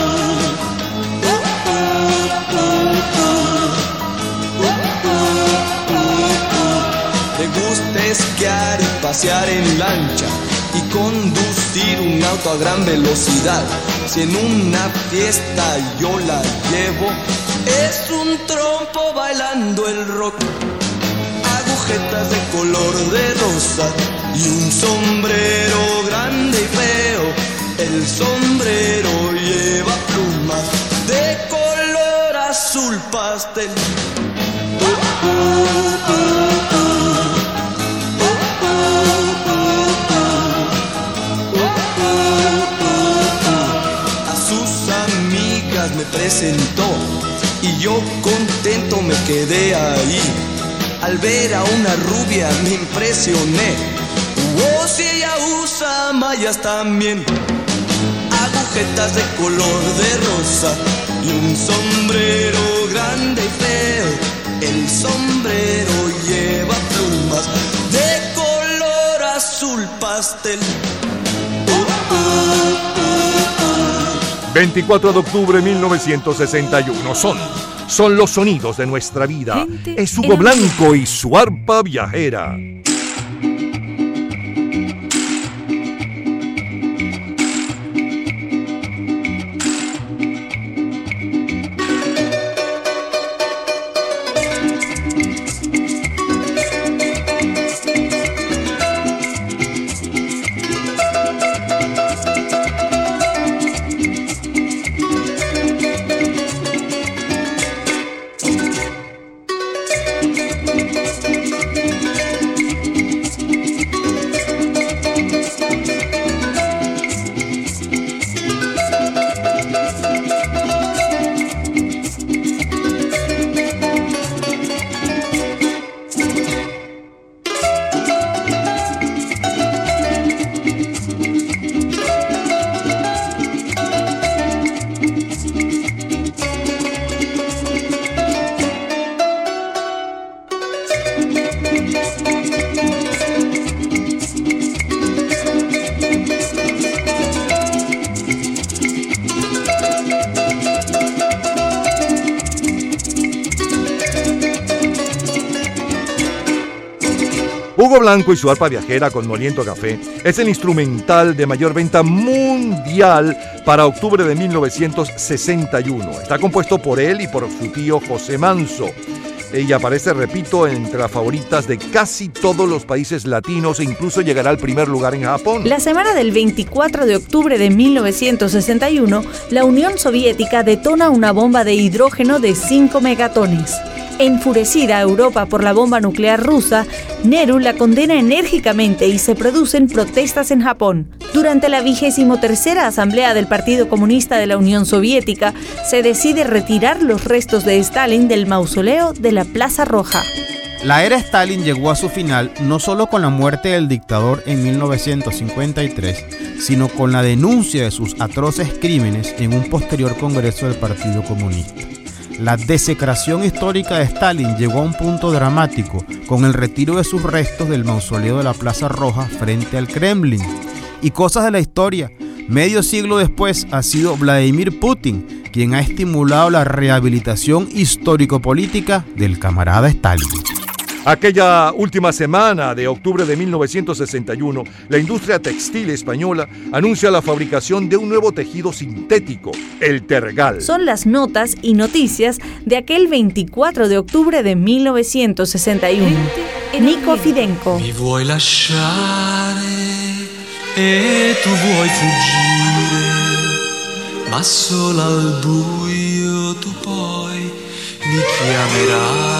Y pasear en lancha y conducir un auto a gran velocidad. Si en una fiesta yo la llevo, es un trompo bailando el rock. Agujetas de color de rosa y un sombrero grande y feo. El sombrero lleva plumas de color azul pastel. A presentó y yo contento me quedé ahí. Al ver a una rubia me impresioné. Oh, si ella usa mallas también. Agujetas de color de rosa y un sombrero grande y feo. El sombrero lleva plumas de color azul pastel. 24 de octubre de 1961. Son, son los sonidos de nuestra vida. es Hugo Blanco y su arpa viajera. Blanco y su arpa viajera con moliento café es el instrumental de mayor venta mundial para octubre de 1961. Está compuesto por él y por su tío José Manso. Ella aparece, repito, entre las favoritas de casi todos los países latinos e incluso llegará al primer lugar en Japón. La semana del 24 de octubre de 1961, la Unión Soviética detona una bomba de hidrógeno de 5 megatones. Enfurecida Europa por la bomba nuclear rusa, Nehru la condena enérgicamente y se producen protestas en Japón. Durante la vigésimo tercera Asamblea del Partido Comunista de la Unión Soviética, se decide retirar los restos de Stalin del mausoleo de la Plaza Roja. La era Stalin llegó a su final no solo con la muerte del dictador en 1953, sino con la denuncia de sus atroces crímenes en un posterior Congreso del Partido Comunista. La desecración histórica de Stalin llegó a un punto dramático con el retiro de sus restos del mausoleo de la Plaza Roja frente al Kremlin. Y cosas de la historia. Medio siglo después ha sido Vladimir Putin quien ha estimulado la rehabilitación histórico-política del camarada Stalin. Aquella última semana de octubre de 1961, la industria textil española anuncia la fabricación de un nuevo tejido sintético, el tergal. Son las notas y noticias de aquel 24 de octubre de 1961. Nico Fidenco. E tu vuoi fuggire, ma solo al buio tu poi mi chiamerai.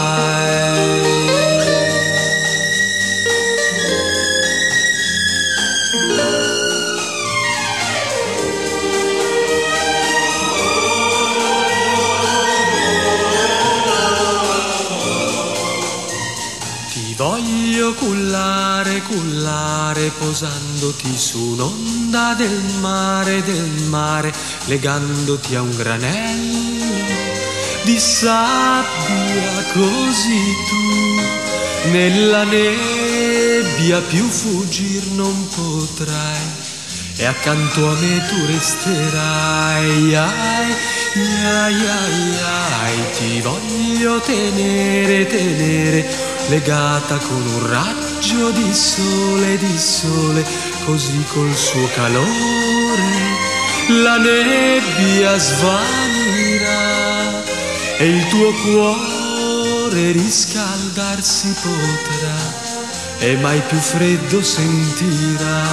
Cullare, cullare, posandoti su un'onda del mare, del mare, legandoti a un granello di sabbia, così tu nella nebbia più fuggir non potrai. E accanto a me tu resterai, ai, ai, ai, ai, ti voglio tenere, tenere legata con un raggio di sole, di sole, così col suo calore la nebbia svanirà e il tuo cuore riscaldarsi potrà e mai più freddo sentirà.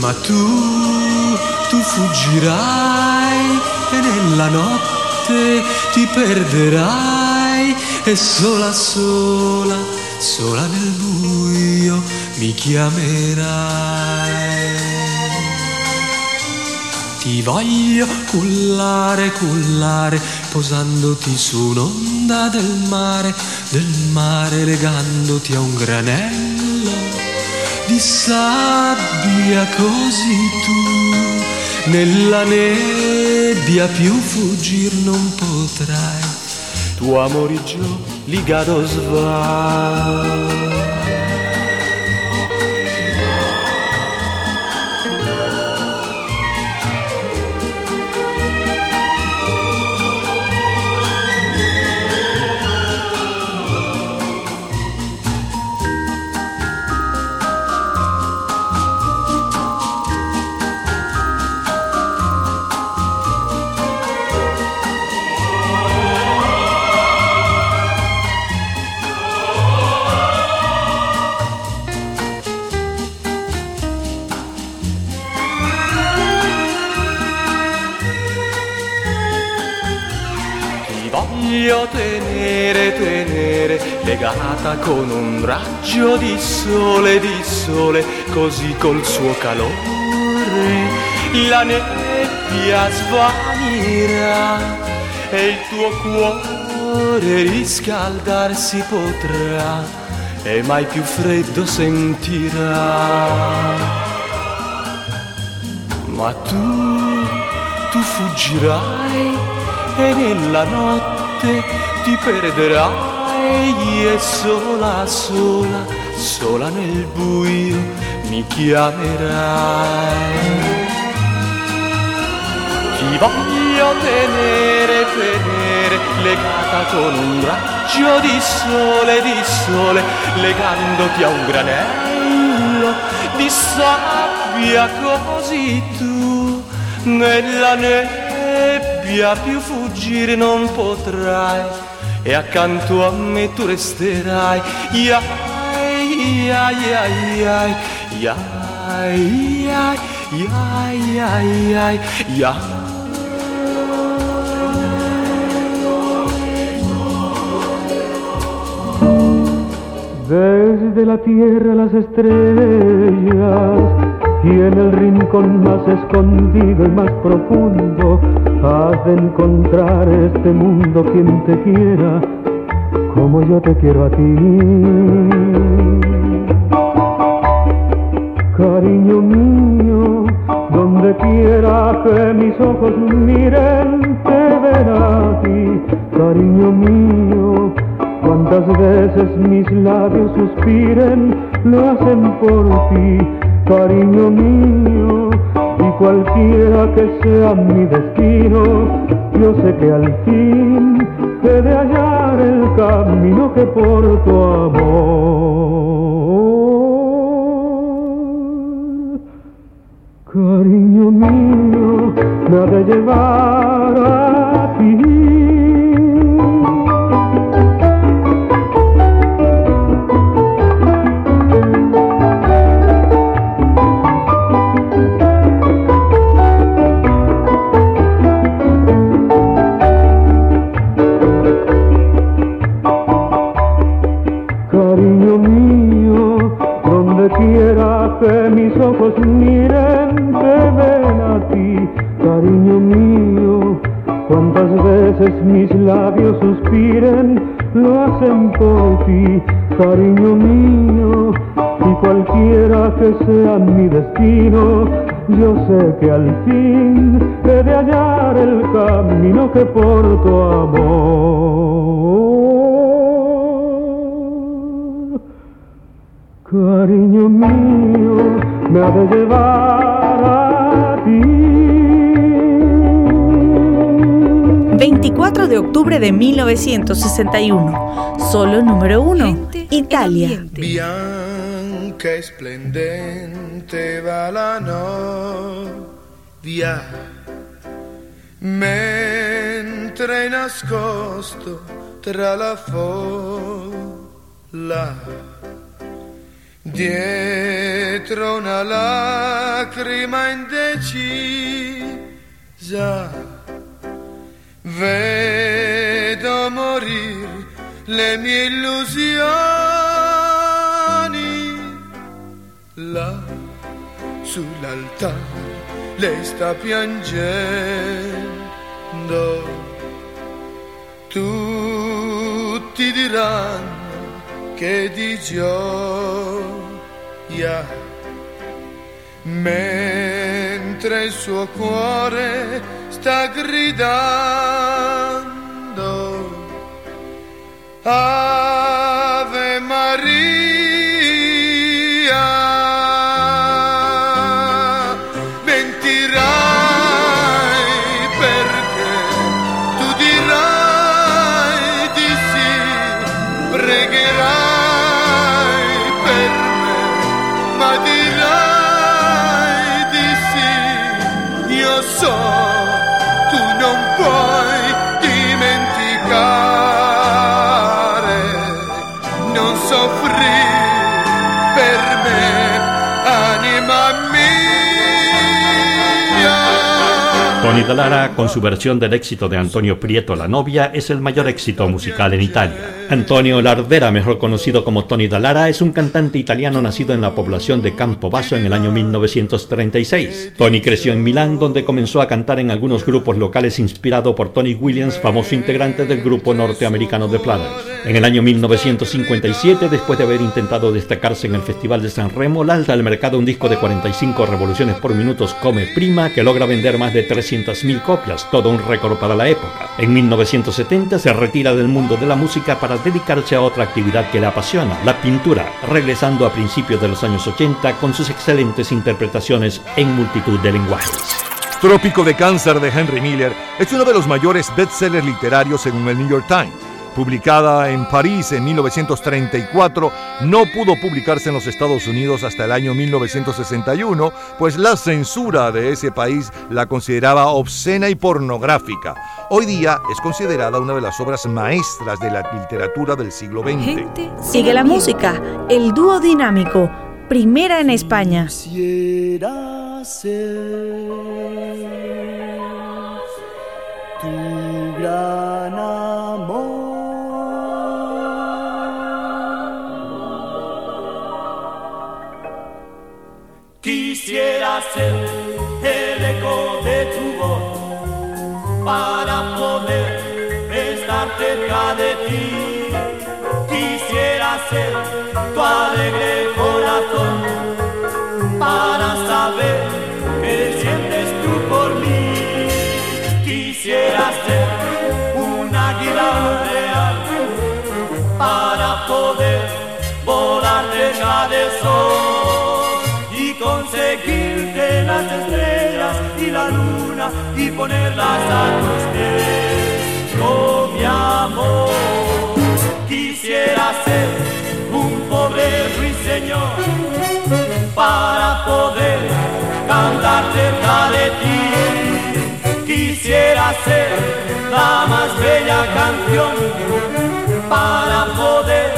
Ma tu, tu fuggirai e nella notte ti perderai e sola, sola, sola nel buio mi chiamerai. Ti voglio cullare, cullare, posandoti su un'onda del mare, del mare legandoti a un granello di sabbia così tu nella nebbia più fuggir non potrai tuo amoriggio ligato sva. Voglio tenere, tenere, legata con un raggio di sole, di sole, così col suo calore la nebbia svanirà e il tuo cuore riscaldarsi potrà e mai più freddo sentirà. Ma tu, tu fuggirai e nella notte ti perderai e sola, sola, sola nel buio mi chiamerai. Ti voglio tenere, tenere, legata con un raggio di sole, di sole, legandoti a un granello di sabbia così tu nella nebbia più fuggire non potrai e accanto a me tu resterai. Iai, iai, iai, iai, iai, iai, iai, iai, iai, iai. Desde la tierra las estrellas y en el rincón más escondido y más profundo has de encontrar este mundo quien te quiera como yo te quiero a ti. Cariño mío, donde quiera que mis ojos miren, te verá a ti. Cariño mío, cuántas veces mis labios suspiren, lo hacen por ti. Cariño mío, cualquiera que sea mi destino, yo sé que al fin he de hallar el camino que por tu amor. Cariño mío, me ha de llevar a mis labios suspiren, lo hacen por ti. Cariño mío, y cualquiera que sea mi destino, yo sé que al fin he de hallar el camino que por tu amor. Cariño mío, me ha de llevar a ti. 24 de octubre de 1961. Solo número 1. Italia. Bianca e splendente va la novia, mentre nascosto tra la folla, dietro una lacrima indecisa, vedo morire le mie illusioni. Là sull'altare lei sta piangendo. Tutti diranno che di gioia. Mentre il suo cuore sta gridando Ave Dallara, con su versión del éxito de Antonio Prieto La novia, es el mayor éxito musical en Italia. Antonio Lardera, mejor conocido como Tony Dallara, es un cantante italiano nacido en la población de Campobasso en el año 1936. Tony creció en Milán, donde comenzó a cantar en algunos grupos locales inspirado por Tony Williams, famoso integrante del grupo norteamericano The Platters. En el año 1957, después de haber intentado destacarse en el Festival de San Remo, lanza al mercado un disco de 45 revoluciones por minutos Come Prima, que logra vender más de 300.000 copias, todo un récord para la época. En 1970 se retira del mundo de la música para dedicarse a otra actividad que le apasiona, la pintura, regresando a principios de los años 80 con sus excelentes interpretaciones en multitud de lenguajes. Trópico de Cáncer de Henry Miller es uno de los mayores bestsellers literarios según el New York Times. Publicada en París en 1934, no pudo publicarse en los Estados Unidos hasta el año 1961, pues la censura de ese país la consideraba obscena y pornográfica. Hoy día es considerada una de las obras maestras de la literatura del siglo XX. Sigue la música, el dúo dinámico, primera en España. Quisiera ser tu gran Ser el eco de tu voz para poder estar cerca de ti. Quisiera ser tu alegre las estrellas y la luna y ponerlas a tus pies. Oh mi amor, quisiera ser un pobre ruiseñor para poder cantar cerca de ti. Quisiera ser la más bella canción para poder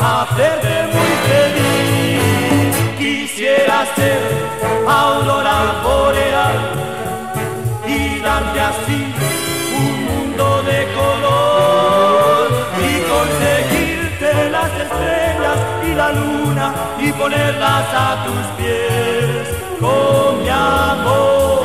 hacerte muy feliz. Quisiera ser aurora boreal y darte así un mundo de color y conseguirte las estrellas y la luna y ponerlas a tus pies con mi amor.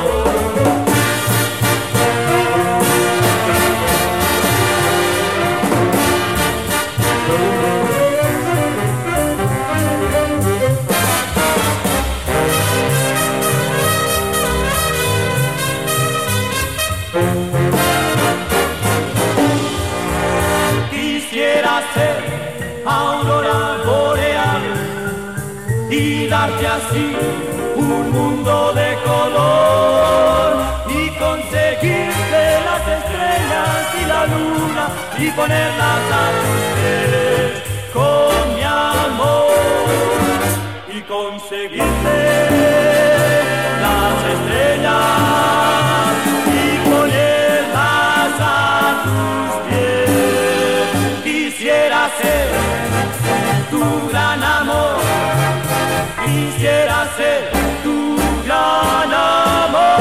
Y así un mundo de color y conseguirte las estrellas y ponerlas a tus pies con mi amor y conseguirte las estrellas y ponerlas a tus pies. Quisiera ser tu gran quisiera ser tu amor.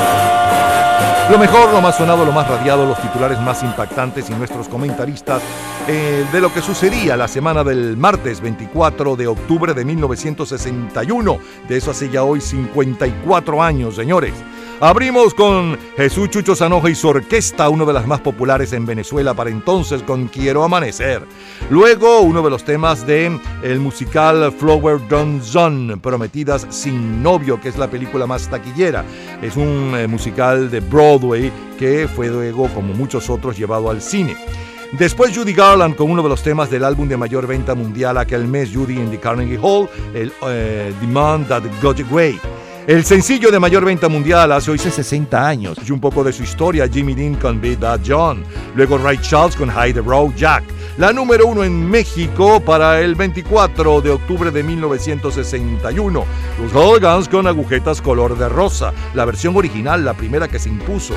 Lo mejor, lo más sonado, lo más radiado, los titulares más impactantes y nuestros comentaristas eh, de lo que sucedía la semana del martes 24 de octubre de 1961. De eso hace ya hoy 54 años, señores. Abrimos con Jesús Chucho Sanoja y su orquesta, una de las más populares en Venezuela para entonces, con Quiero Amanecer. Luego, uno de los temas de el musical Flower Don't Zone, Prometidas sin novio, que es la película más taquillera. Es un eh, musical de Broadway que fue luego, como muchos otros, llevado al cine. Después Judy Garland con uno de los temas del álbum de mayor venta mundial aquel mes, Judy in the Carnegie Hall, el eh, Demand That Got Away. El sencillo de mayor venta mundial hace hoy 60 años y un poco de su historia, Jimmy Dean con Be That John, luego Ray Charles con Hide the Jack, la número uno en México para el 24 de octubre de 1961, los Hooligans con agujetas color de rosa, la versión original, la primera que se impuso.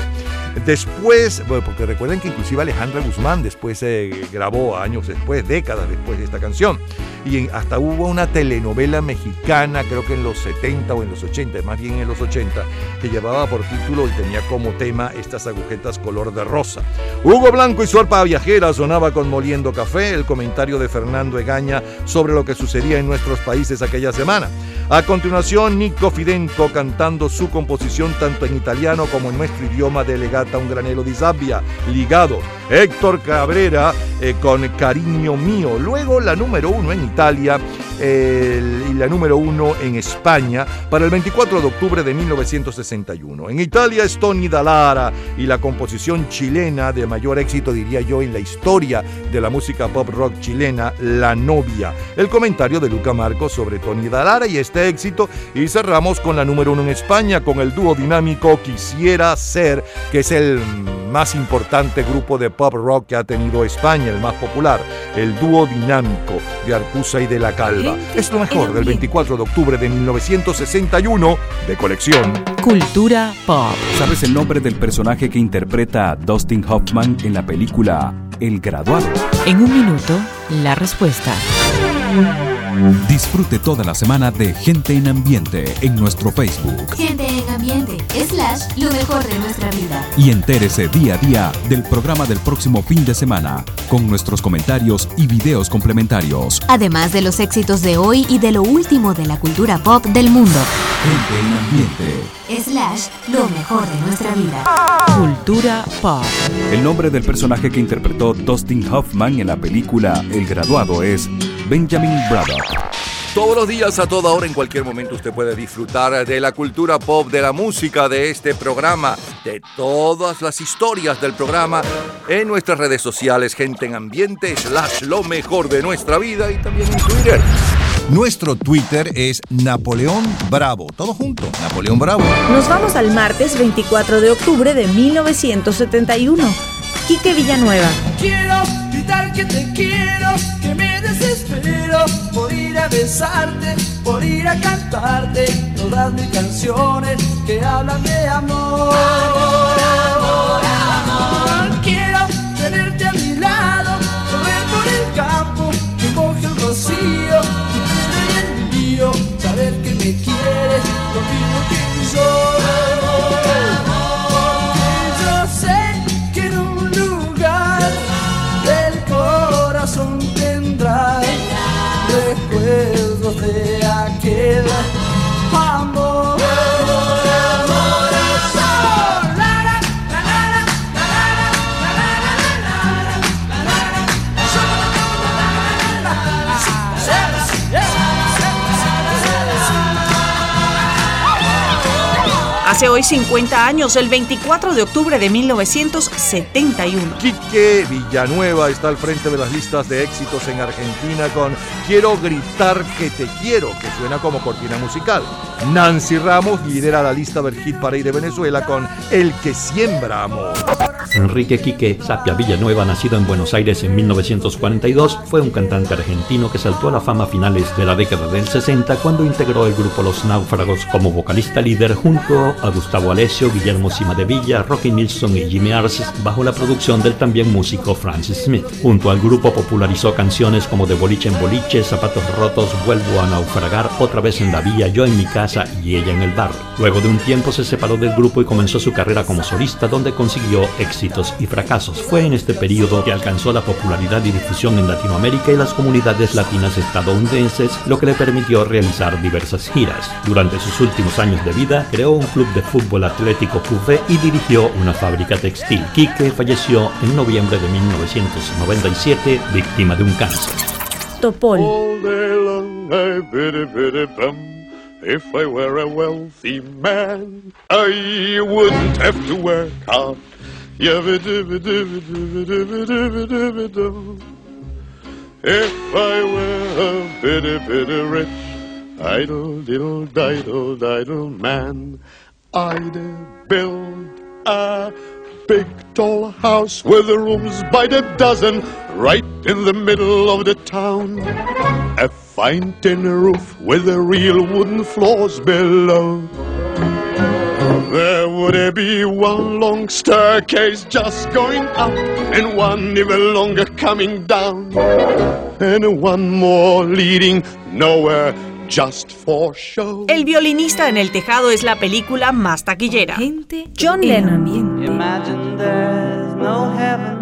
Después, bueno, porque recuerden que inclusive Alejandra Guzmán después grabó años después, décadas después de esta canción. Y hasta hubo una telenovela mexicana, creo que en los 70 o en los 80, más bien en los 80, que llevaba por título y tenía como tema estas agujetas color de rosa. Hugo Blanco y su arpa viajera sonaba con Moliendo Café, el comentario de Fernando Egaña sobre lo que sucedía en nuestros países aquella semana. A continuación, Nico Fidenco cantando su composición tanto en italiano como en nuestro idioma de Un granelo di sabbia, ligado. Héctor Cabrera eh, con Cariño Mío. Luego la número uno en Italia el- y la número uno en España para el 24 de octubre de 1961. En Italia es Tony Dallara y la composición chilena de mayor éxito, diría yo, en la historia de la música pop rock chilena, La Novia. El comentario de Luca Marco sobre Tony Dallara y este éxito. Y cerramos con la número uno en España, con el dúo dinámico Quisiera Ser, que es el más importante grupo de pop rock que ha tenido España, el más popular, el dúo dinámico de Arcusa y de la Calva. Es lo mejor del 24 de octubre de 1961 de colección. Cultura pop. ¿Sabes el nombre del personaje que interpreta a Dustin Hoffman en la película El Graduado? En un minuto, la respuesta. Disfrute toda la semana de Gente en Ambiente en nuestro Facebook Gente en ambiente, slash, lo mejor de nuestra vida. y entérese día a día del programa del próximo fin de semana con nuestros comentarios y videos complementarios. Además de los éxitos de hoy y de lo último de la cultura pop del mundo. Gente en Ambiente. Slash, lo mejor de nuestra vida. Cultura pop. El nombre del personaje que interpretó Dustin Hoffman en la película El Graduado es Benjamin Braddock. Todos los días, a toda hora, en cualquier momento, usted puede disfrutar de la cultura pop, de la música, de este programa, de todas las historias del programa en nuestras redes sociales, gente en ambiente, slash lo mejor de nuestra vida y también en Twitter. Nuestro Twitter es Napoleón Bravo. Todo junto, Napoleón Bravo. Nos vamos al martes 24 de octubre de 1971. Quique Villanueva. Quiero gritar que te quiero, que me desespero besarte, por ir a cantarte todas mis canciones que hablan de amor. Amor, amor, amor. Quiero tenerte a mi lado, correr por el campo, que moje el rocío, tu y el mío, saber que me quieres, lo mismo que yo. Hace hoy 50 años, el 24 de octubre de 1971. Quique Villanueva está al frente de las listas de éxitos en Argentina con Quiero gritar que te quiero, que suena como cortina musical. Nancy Ramos lidera la lista del Hit Parade de Venezuela con El que siembra amor. Enrique Quique Sapia Villanueva, nacido en Buenos Aires en 1942, fue un cantante argentino que saltó a la fama a finales de la década del 60 cuando integró el grupo Los Náufragos como vocalista líder junto a Gustavo Alessio, Guillermo Cimadevilla, Rocky Nilsson y Jimmy Arce bajo la producción del también músico Francis Smith. Junto al grupo popularizó canciones como De boliche en boliche, Zapatos rotos, Vuelvo a naufragar, Otra vez en la vía, Yo en mi casa y Ella en el bar. Luego de un tiempo se separó del grupo y comenzó su carrera como solista donde consiguió éxitos y fracasos. Fue en este periodo que alcanzó la popularidad y difusión en Latinoamérica y las comunidades latinas estadounidenses, lo que le permitió realizar diversas giras. Durante sus últimos años de vida, creó un club de fútbol atlético Cufé y dirigió una fábrica textil. Quique falleció en noviembre de 1997, víctima de un cáncer. Topol. All day long I biddy biddy bum. If I were a wealthy man, I wouldn't have to work hard. If I were a bitty bitty rich, idle diddle diddle diddle man, I'd build a big tall house with rooms by the dozen right in the middle of the town. A fine tin roof with real wooden floors below. There would be one long staircase just going up and one even longer coming down. And one more leading nowhere just for show. El violinista en el tejado es la película más taquillera. John Lennon. Imagine there's no heaven.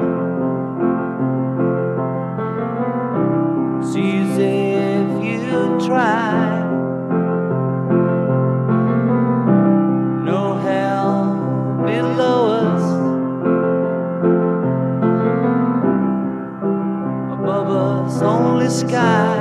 See if you try. Sky.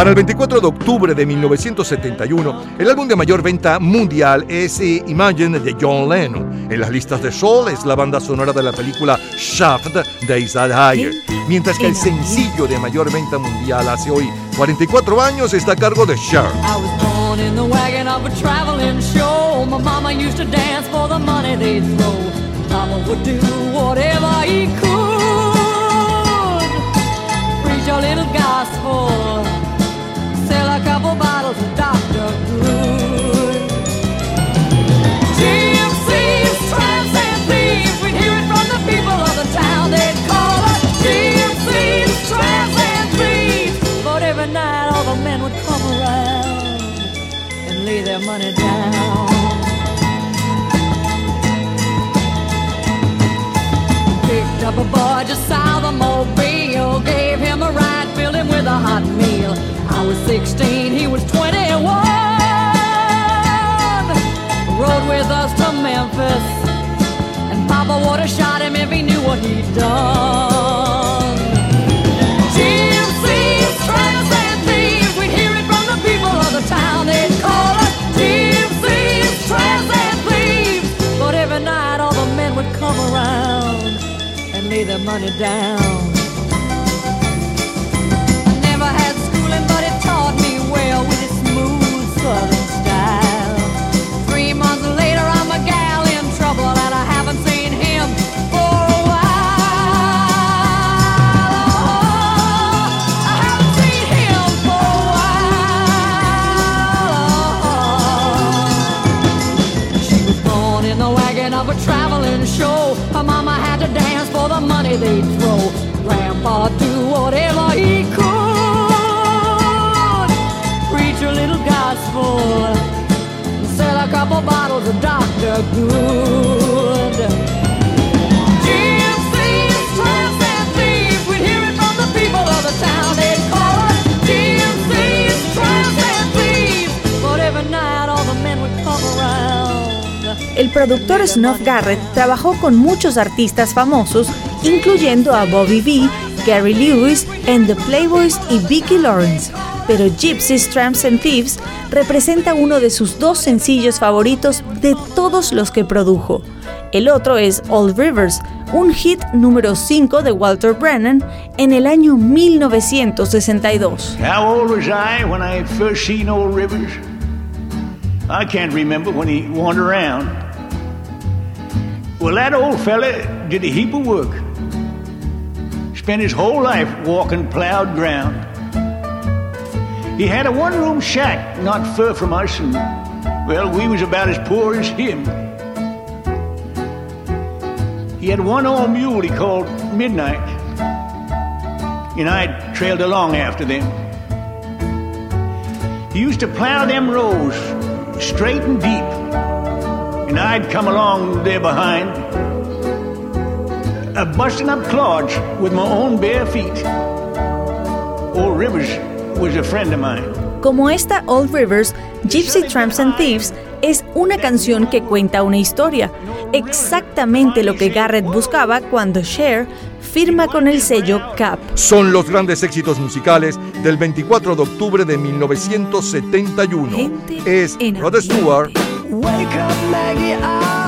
Para el 24 de octubre de 1971, el álbum de mayor venta mundial es eh, Imagine de John Lennon. En las listas de Soul es la banda sonora de la película Shaft de Isaac Hayer. Mientras que el sencillo de mayor venta mundial hace hoy 44 años está a cargo de Cher. I was born in the wagon of a traveling show. My mama used to dance for the money they'd throw. Mama would do whatever he could. Preach a little gospel. Sell a couple bottles of Dr. Good. Thieves. We'd hear it from the people of the town. They'd call us thieves. But every night all the men would come around and lay their money down. Picked up a boy just south of Mobile, a hot meal. I was 16, he was 21. Rode with us to Memphis, and Papa would have shot him if he knew what he'd done. We'd hear it from the people of the town. They'd call us. But every night all the men would come around and lay their money down. They'd throw. Grandpa do whatever he could. Preach a little gospel. Sell a couple bottles of Dr. Good. Gypsies, tramps, and thieves. We'd hear it from the people of the town. They'd call us gypsies, tramps, and thieves. But every night all the men would come around. El productor Snuff Garrett trabajó con muchos artistas famosos, incluyendo a Bobby V, Gary Lewis, and the Playboys y Vicki Lawrence. pero Gypsies, Tramps and Thieves representa uno de sus dos sencillos favoritos de todos los que produjo. El otro es Old Rivers, un hit número 5 de Walter Brennan en el año 1962. How old was I when I first seen old Rivers? I can't remember when he wandered around. Well, that old fella did a heap of work. Spent his whole life walking plowed ground. He had a one-room shack not far from us, and well, we was about as poor as him. He had one old mule he called Midnight, and I trailed along after them. He used to plow them rows straight and deep, and I'd come along there behind, uh, busting up clods with my own bare feet. Old Rivers was a friend of mine. Como esta Old Rivers, Gypsy Tramps and Thieves es una canción que cuenta una historia, exactamente lo que Garrett buscaba cuando Cher firma con el sello Cap. Son los grandes éxitos musicales del 24 de octubre de 1971. Es Rod Stewart. Wake up, Maggie.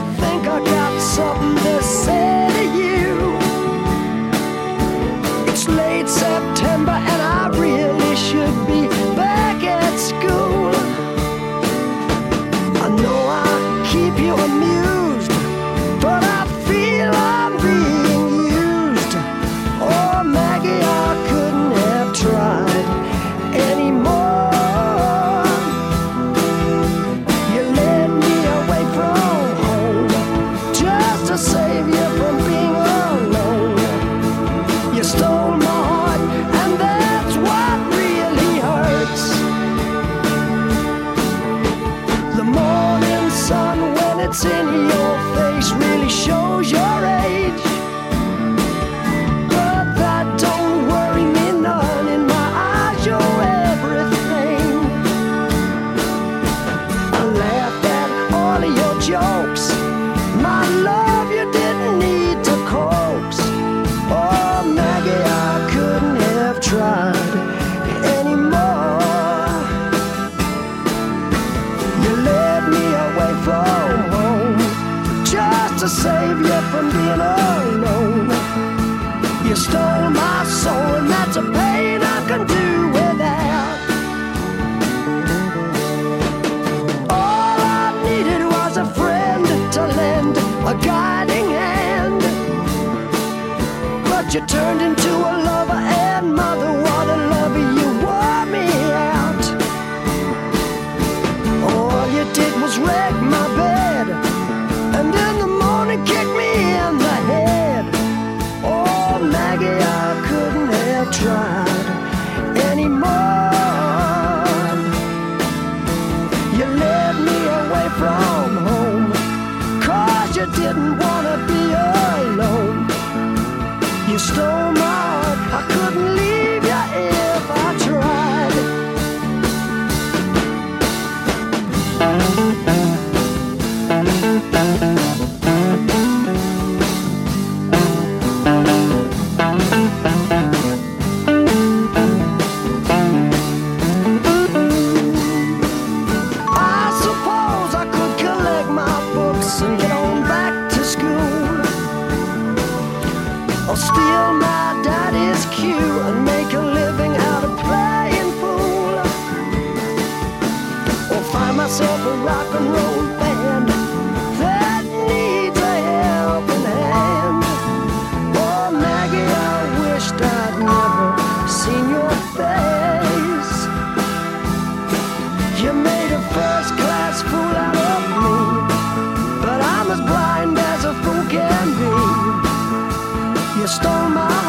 you stole my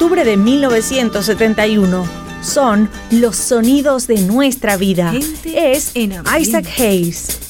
octubre de 1971. Son los sonidos de nuestra vida. es Isaac Hayes.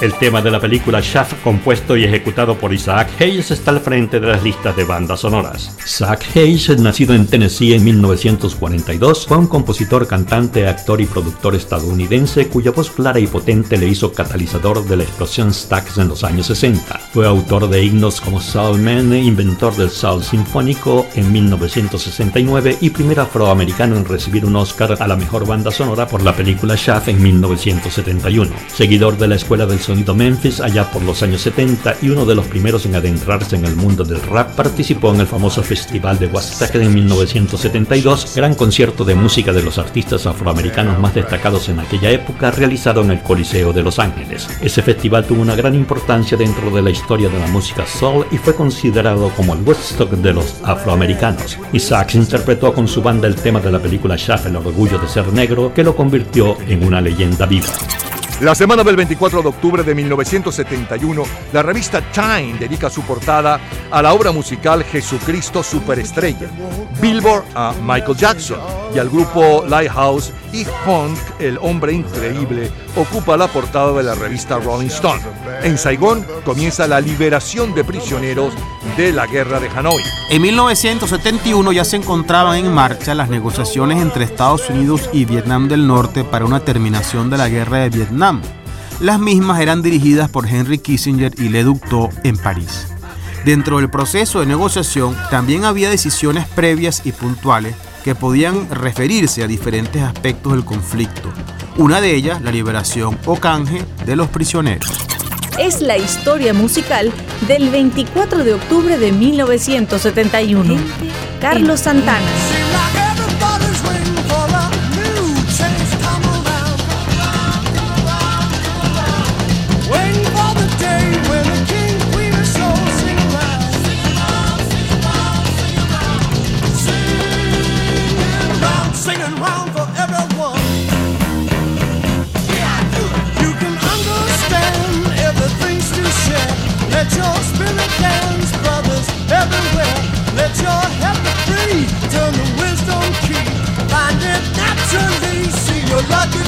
El tema de la película Shaft, compuesto y ejecutado por Isaac Hayes, está al frente de las listas de bandas sonoras. Isaac Hayes, nacido en Tennessee en 1942, fue un compositor, cantante, actor y productor estadounidense cuya voz clara y potente le hizo catalizador de la explosión Stax en los años 60. Fue autor de himnos como Soul Man, inventor del Soul Sinfónico en 1969 y primer afroamericano en recibir un Oscar a la mejor banda sonora por la película Shaft en 1971. Seguidor de la Escuela del Sonido Memphis allá por los años 70 y uno de los primeros en adentrarse en el mundo del rap, participó en el famoso Festival de Woodstock en 1972, gran concierto de música de los artistas afroamericanos más destacados en aquella época, realizado en el Coliseo de Los Ángeles. Ese festival tuvo una gran importancia dentro de la historia de la música soul y fue considerado como el Woodstock de los afroamericanos. Isaacs interpretó con su banda el tema de la película Shaft, El orgullo de ser negro, que lo convirtió en una leyenda viva. La semana del 24 de octubre de 1971, la revista Time dedica su portada a la obra musical Jesucristo Superestrella, Billboard a Michael Jackson y al grupo Lighthouse y Funk, el hombre increíble, ocupa la portada de la revista Rolling Stone. En Saigón comienza la liberación de prisioneros de la guerra de Hanoi. En 1971 ya se encontraban en marcha las negociaciones entre Estados Unidos y Vietnam del Norte para una terminación de la guerra de Vietnam. Las mismas eran dirigidas por Henry Kissinger y Le Duc Tho en París. Dentro del proceso de negociación también había decisiones previas y puntuales que podían referirse a diferentes aspectos del conflicto. Una de ellas, la liberación o canje de los prisioneros. Es la historia musical del 24 de octubre de 1971. Carlos Santana. Naturally, see your luck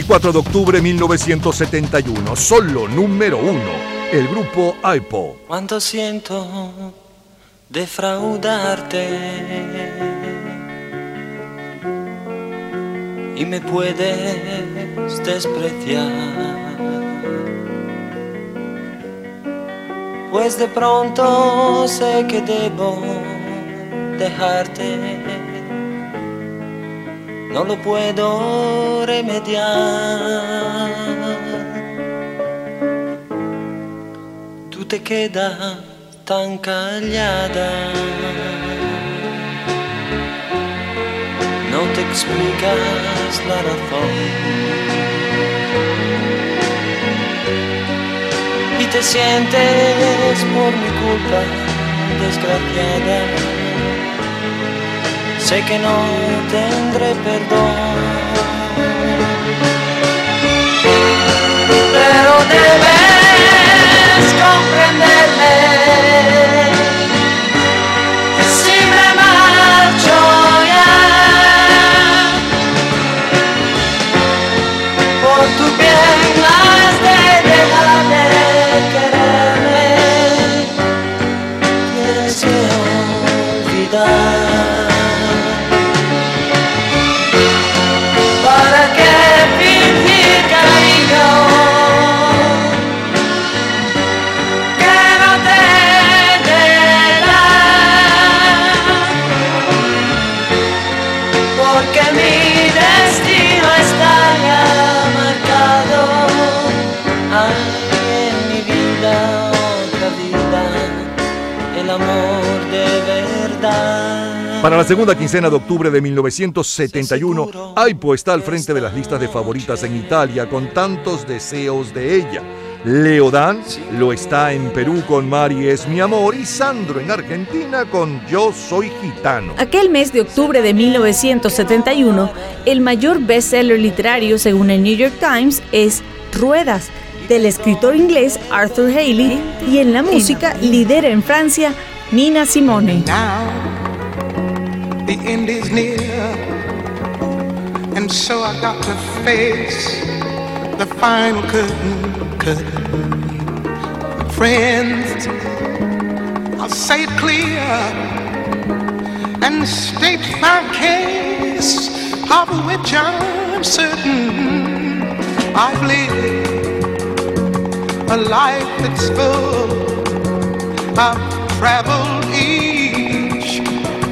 24 de octubre 1971, solo número uno, el grupo AIPO. Cuánto siento defraudarte y me puedes despreciar. Pues de pronto sé que debo dejarte, no lo puedo remediar. Tú te quedas tan callada, no te explicas la razón. y te sientes por mi culpa desgraciada. Sé que no tendré perdón, pero debes comprenderme. Si me marcho la segunda quincena de octubre de 1971, Aipo está al frente de las listas de favoritas en Italia con tantos deseos de ella. Leodan lo está en Perú con Mari es mi amor y Sandro en Argentina con Yo soy gitano. Aquel mes de octubre de 1971, el mayor bestseller literario según el New York Times es Ruedas, del escritor inglés Arthur Haley, y en la música lidera en Francia Nina Simone. The end is near, and so I got to face the final curtain. curtain. Friends, I'll say it clear and state my case, of which I'm certain. I've lived a life that's full. I've traveled each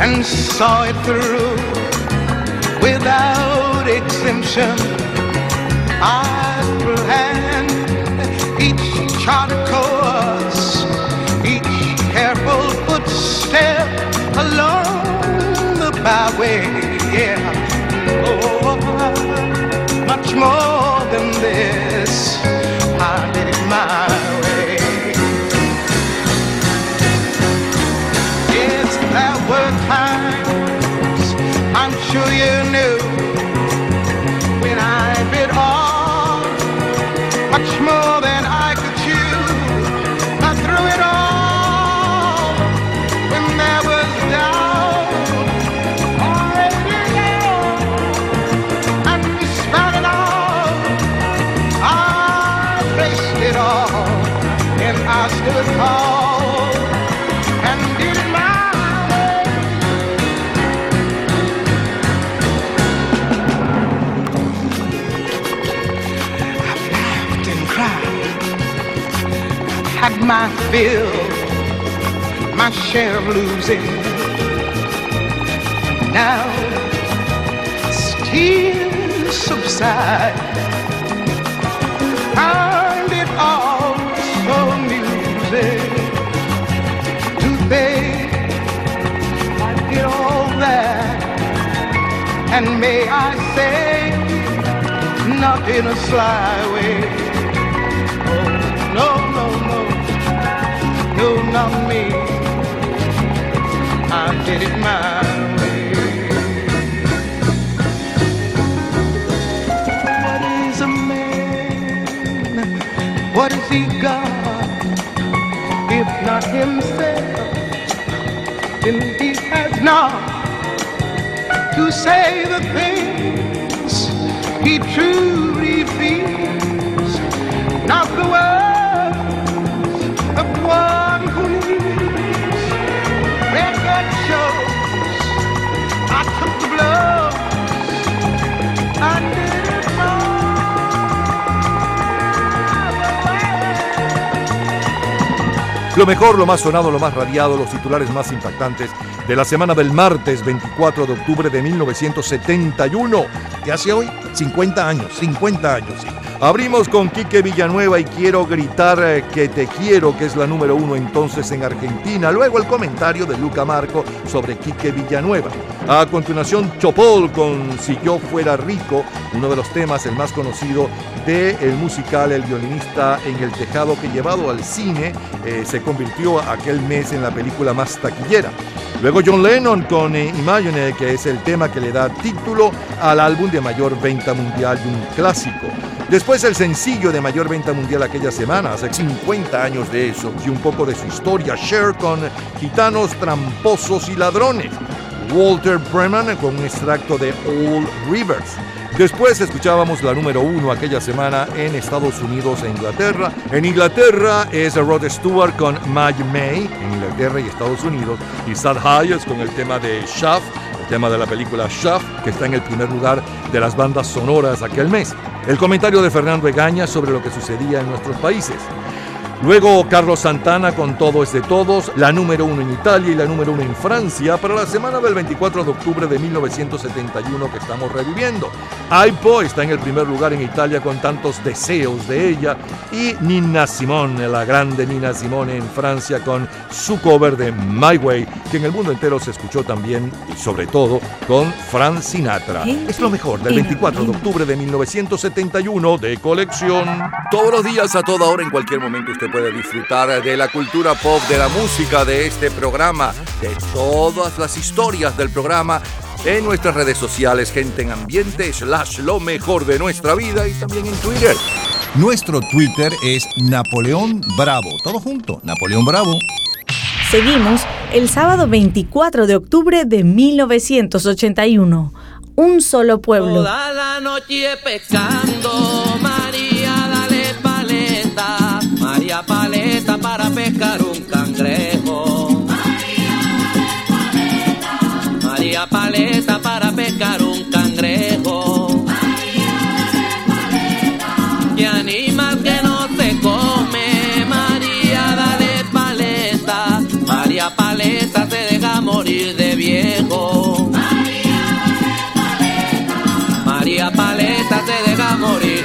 and saw it through without exemption. I planned each charted course, each careful footstep along the byway. Yeah, oh, much more than this. You knew my fill, my share of losing. Now tears subside. Find it all so amusing to think I did all that And may I say, not in a sly way. Not me. I did it my way. What is a man? What has he got? If not himself, then he has not to say the things he truly Lo mejor, lo más sonado, lo más radiado, los titulares más impactantes de la semana del martes 24 de octubre de 1971. ¿Qué hace hoy? 50 años, 50 años, sí. Abrimos con Quique Villanueva y quiero gritar eh, que te quiero, que es la número uno entonces en Argentina. Luego el comentario de Luca Marco sobre Quique Villanueva. A continuación, Chopol con Si yo fuera rico, uno de los temas, el más conocido del musical El violinista en el tejado, que llevado al cine eh, se convirtió aquel mes en la película más taquillera. Luego John Lennon con eh, Imagine, que es el tema que le da título al álbum de mayor venta mundial de un clásico. Después el sencillo de mayor venta mundial aquella semana, hace 50 años de eso, y un poco de su historia, Cher con Gitanos, Tramposos y Ladrones. Walter Bremen con un extracto de Old Rivers. Después escuchábamos la número uno aquella semana en Estados Unidos e Inglaterra. En Inglaterra es Rod Stewart con Maggie May, en Inglaterra y Estados Unidos. Y Sad Hayes con el tema de Shaft, el tema de la película Shaft, que está en el primer lugar de las bandas sonoras aquel mes. El comentario de Fernando Egaña sobre lo que sucedía en nuestros países. Luego Carlos Santana con Todo es de Todos, la número uno en Italia y la número uno en Francia para la semana del 24 de octubre de 1971 que estamos reviviendo. Aipo está en el primer lugar en Italia con tantos deseos de ella y Nina Simone, la grande Nina Simone en Francia con su cover de My Way, que en el mundo entero se escuchó también y sobre todo con Frank Sinatra. Es lo mejor del 24 de octubre de 1971 de colección. Todos los días, a toda hora, en cualquier momento, usted puede disfrutar de la cultura pop, de la música, de este programa, de todas las historias del programa en nuestras redes sociales, gente en ambiente, slash lo mejor de nuestra vida y también en Twitter. Nuestro Twitter es Napoleón Bravo. Todo junto, Napoleón Bravo. Seguimos el sábado 24 de octubre de 1981. Un solo pueblo. Toda la noche pescando, para pescar un cangrejo. María paleta para pescar un cangrejo. ¿Qué animal que no se come? María, dale paleta, María paleta se deja morir de viejo. María Paleta se deja morir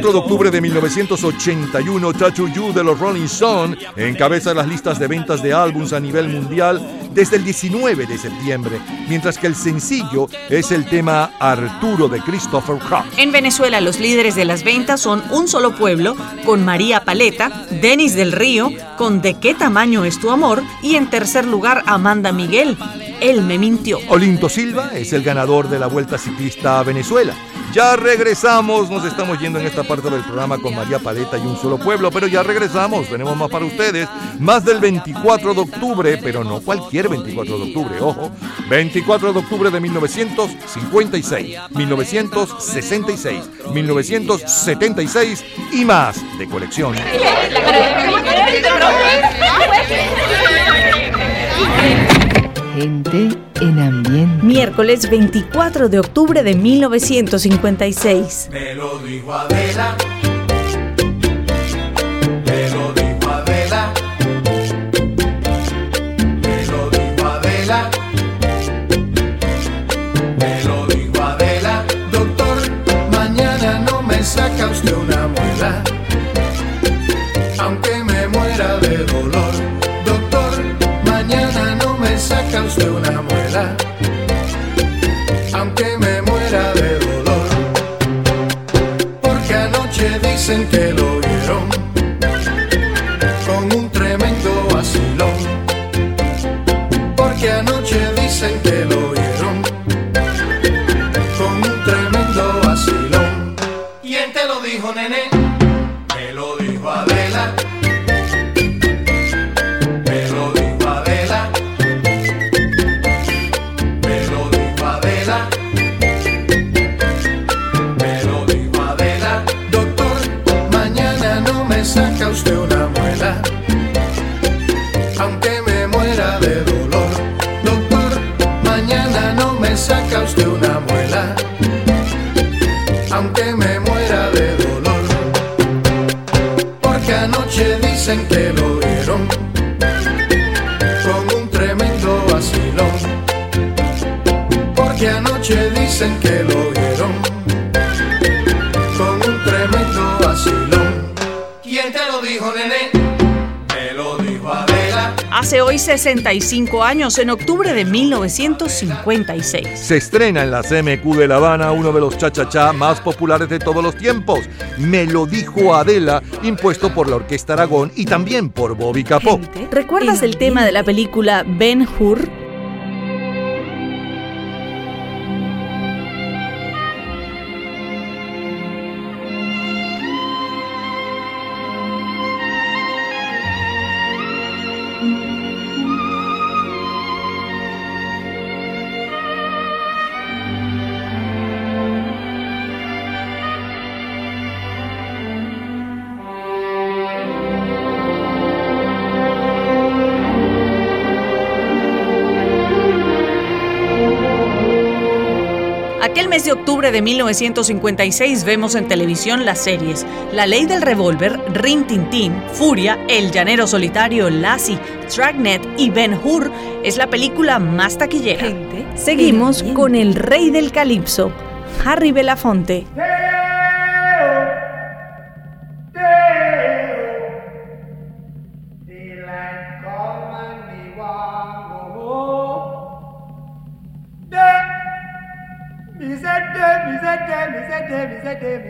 4 de octubre de 1981, Tattoo You de los Rolling Stones encabeza las listas de ventas de álbums a nivel mundial desde el 19 de septiembre, mientras que el sencillo es el tema Arturo de Christopher Cross. En Venezuela, los líderes de las ventas son Un Solo Pueblo con María Paleta, Denis del Río con De qué tamaño es tu amor y en tercer lugar Amanda Miguel, Él me mintió. Olinto Silva es el ganador de la Vuelta Ciclista a Venezuela ya regresamos, nos estamos yendo en esta parte del programa con María Paleta y un solo pueblo, pero ya regresamos, tenemos más para ustedes, más del 24 de octubre, pero no cualquier 24 de octubre, ojo, 24 de octubre de 1956, 1966, 1976 y más de colección. Gente en ambiente. Miércoles 24 de octubre de 1956. Me lo dijo Adela. Dicen que lo vieron con un tremendo vacilón. ¿Quién te lo dijo, nene? Me lo dijo Adela. Hace hoy 65 años, en octubre de 1956. Se estrena en la CMQ de La Habana uno de los cha-cha-cha más populares de todos los tiempos, Me lo dijo Adela, impuesto por la Orquesta Aragón y también por Bobby Capó. ¿Recuerdas el tema de la película Ben Hur? Mes de octubre de 1956 vemos en televisión las series La Ley del Revólver, Rin Tin Tin, Furia, El Llanero Solitario, Lassie, Dragnet y Ben Hur. Es la película más taquillera. Seguimos con el rey del calipso, Harry Belafonte.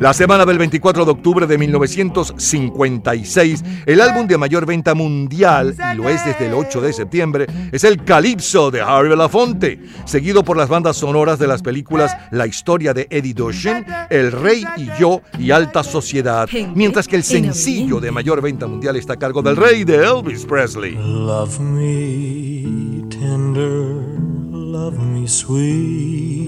La semana del 24 de octubre de 1956, el álbum de mayor venta mundial, y lo es desde el 8 de septiembre, es el Calypso de Harry Belafonte, seguido por las bandas sonoras de las películas La historia de Eddie Doshen, El Rey y Yo y Alta Sociedad, mientras que el sencillo de mayor venta mundial está a cargo del Rey de Elvis Presley. Love me tender, love me sweet,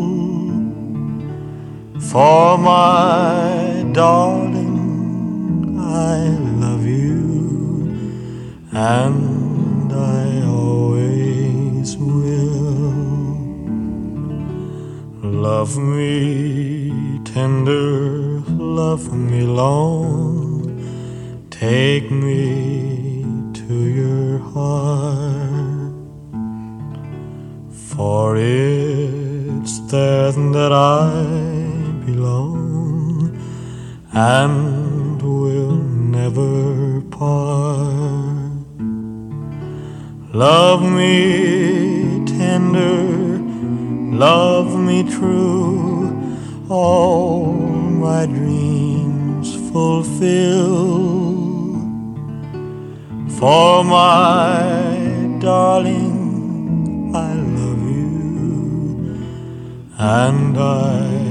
For my darling, I love you, and I always will. Love me tender, love me long, take me to your heart, for it's there that I belong and will never part. Love me tender, love me true, all my dreams fulfill. For my darling, I love you, and I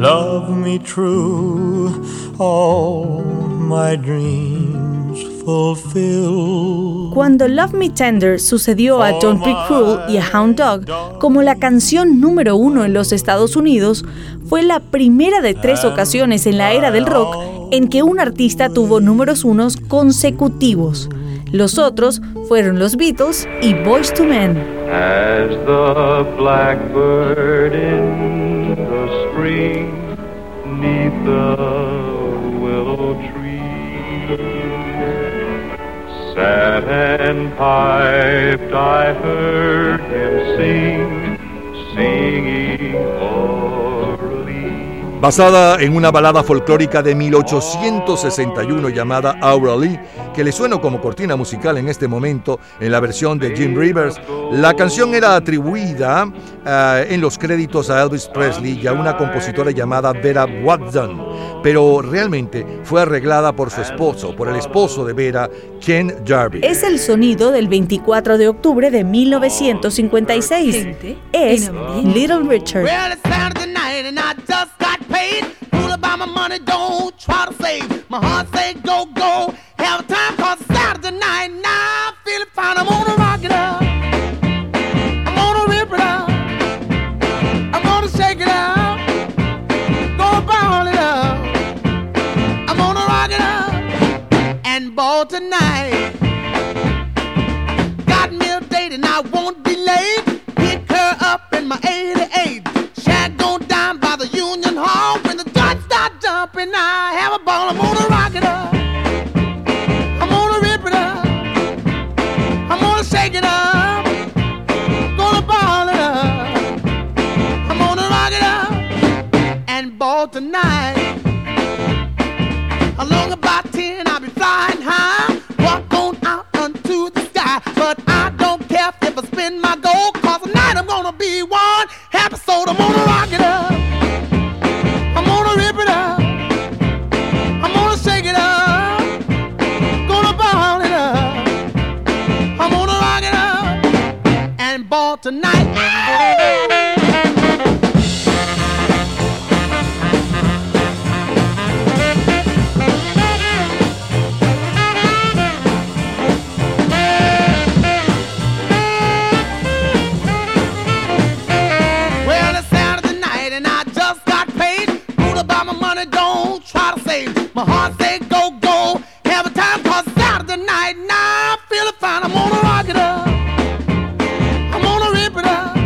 love me true, all my dreams fulfill. Cuando Love Me Tender sucedió a Don't Be Cruel y a Hound Dog como la canción número uno en los Estados Unidos, fue la primera de tres ocasiones en la era del rock en que un artista tuvo números unos consecutivos. Los otros fueron los Beatles y Boys to Men. As the blackbird in the spring neath the willow tree sat and piped, I heard him sing, singing Orly. Basada en una balada folclórica de 1861 llamada Aura Lee, que le suena como cortina musical en este momento en la versión de Jim Rivers, la canción era atribuida eh, en los créditos a Elvis Presley y a una compositora llamada Vera Watson, pero realmente fue arreglada por su esposo, por el esposo de Vera, Ken Jarvis. Es el sonido del 24 de octubre de 1956. Es Little Richard. Well, paid. Fool about my money, don't try to save. My heart say go, go. Have a time cause Saturday night. Now I feel it fine. I'm gonna rock it up. all tonight. Along about ten, I'll be flying high, walk on out unto the sky. But I don't care if I spend my gold, cause tonight I'm gonna be one happy soul. I'm gonna rock it up. I'm gonna rip it up. I'm gonna shake it up. Gonna ball it up. I'm gonna rock it up. And ball tonight. Save. My heart say go, go. Have a time cause Saturday night. Now I'm feeling fine. I'm gonna rock it up. I'm gonna rip it up.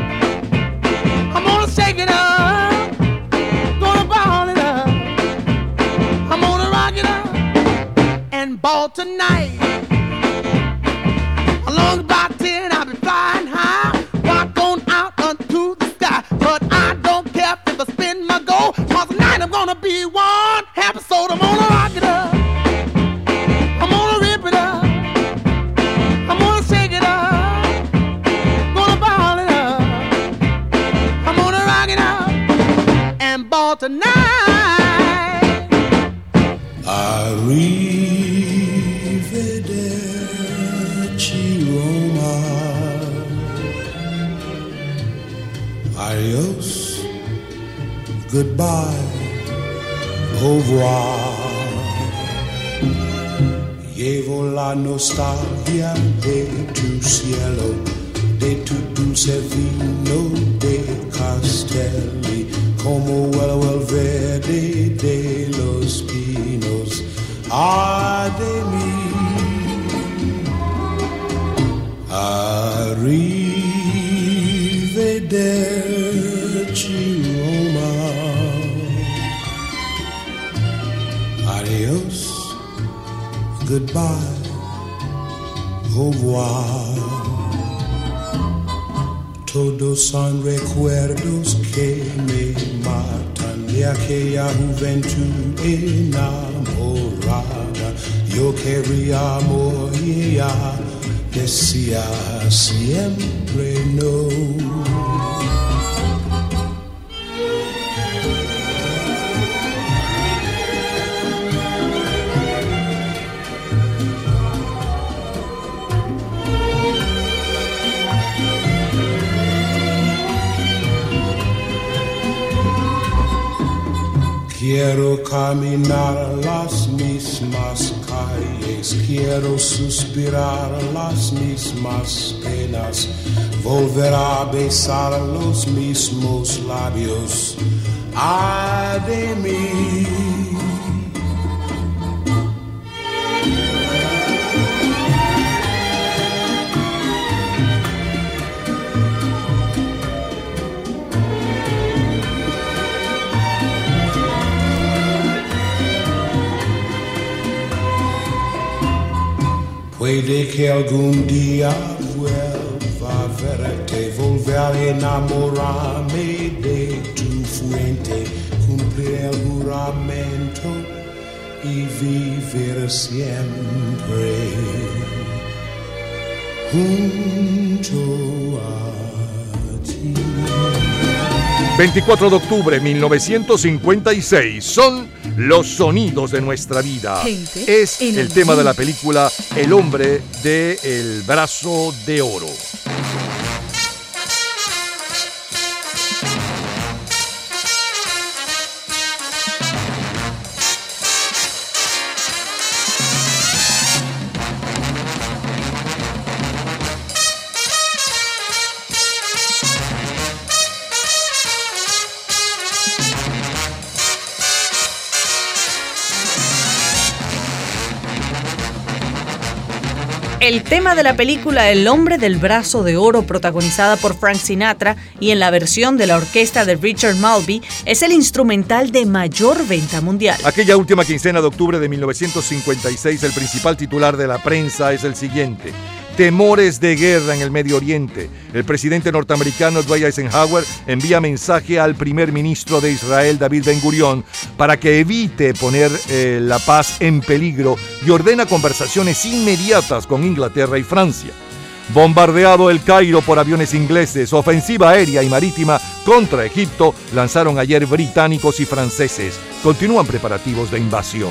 I'm gonna shake it up. Gonna ball it up. I'm gonna rock it up and ball tonight. Goodbye. Au revoir. Llevo la nostalgia de tu cielo, de tu dulce vino de castelli, como el, el verde de los pinos. Ay de mí. Arrivederci goodbye, au revoir. Todos son recuerdos que me matan de aquella juventud enamorada. Yo quería ella decía siempre no. Quiero caminar las mismas calles, quiero suspirar las mismas penas, volver a besar los mismos labios. Ay de mí. Puede que algún día vuelva a verte, volver a enamorarme de tu fuente, cumplir el juramento y vivir siempre junto a. 24 de octubre 1956 son los sonidos de nuestra vida. Gente es el tema de la película El hombre de El brazo de oro. De la película El hombre del brazo de oro, protagonizada por Frank Sinatra y en la versión de la orquesta de Richard Malby, es el instrumental de mayor venta mundial. Aquella última quincena de octubre de 1956, el principal titular de la prensa es el siguiente. Temores de guerra en el Medio Oriente. El presidente norteamericano Dwight Eisenhower envía mensaje al primer ministro de Israel, David Ben Gurion, para que evite poner eh, la paz en peligro y ordena conversaciones inmediatas con Inglaterra y Francia. Bombardeado el Cairo por aviones ingleses, ofensiva aérea y marítima contra Egipto lanzaron ayer británicos y franceses. Continúan preparativos de invasión.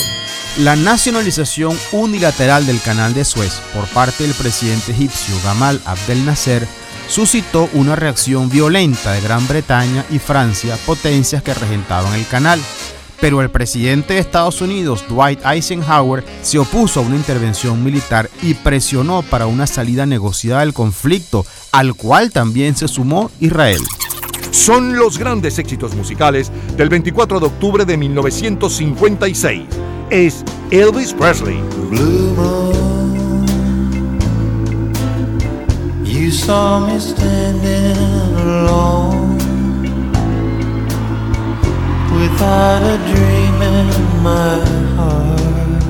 La nacionalización unilateral del canal de Suez por parte del presidente egipcio Gamal Abdel Nasser suscitó una reacción violenta de Gran Bretaña y Francia, potencias que regentaban el canal. Pero el presidente de Estados Unidos, Dwight Eisenhower, se opuso a una intervención militar y presionó para una salida negociada del conflicto, al cual también se sumó Israel. Son los grandes éxitos musicales del 24 de octubre de 1956. Es Elvis Presley. You saw me standing alone without a dream in my heart,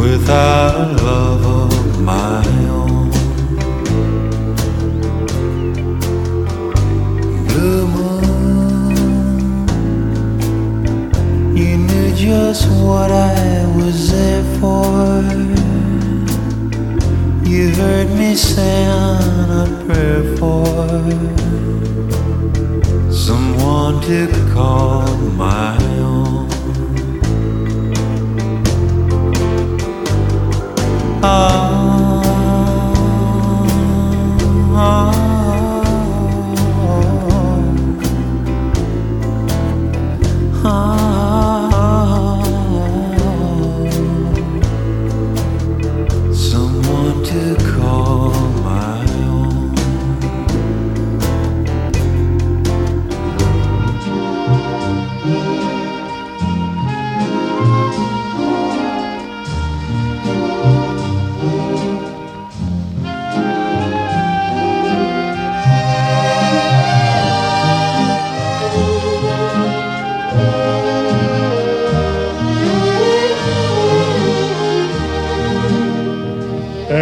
without a love of my own. Blue moon, you knew just what I was there for. You heard me say on a prayer for someone to call my own. Someone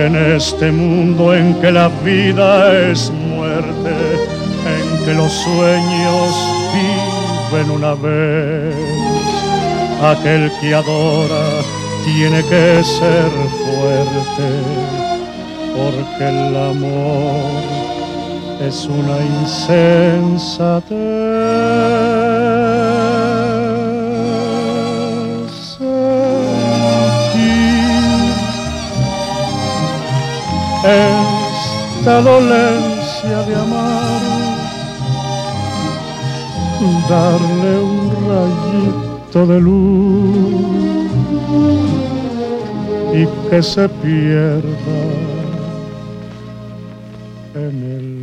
En este mundo en que la vida es muerte, en que los sueños viven una vez, aquel que adora tiene que ser fuerte, porque el amor es una insensatez. Esta dolencia de amar, darle un rayito de luz y que se pierda en el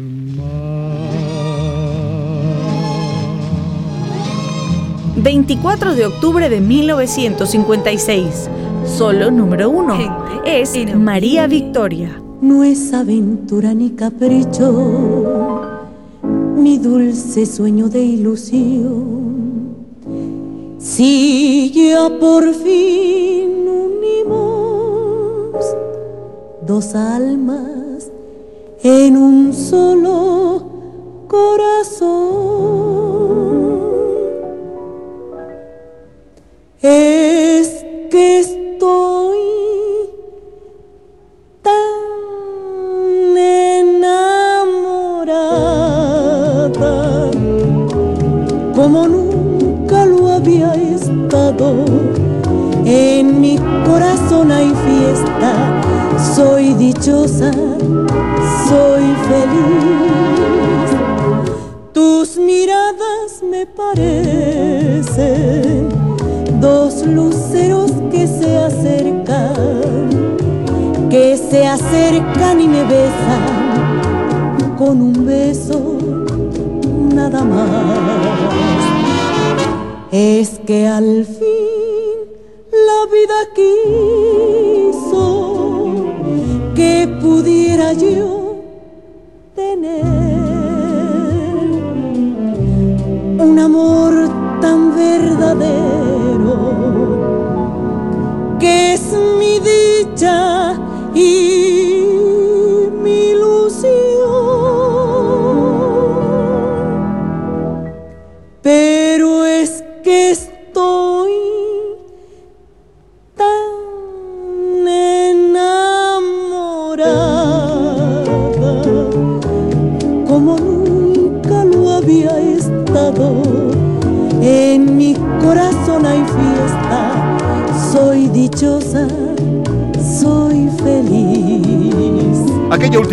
24 de octubre de 1956. Solo número uno. Es María Victoria. No es aventura ni capricho, mi dulce sueño de ilusión. Si ya por fin unimos dos almas en un solo corazón,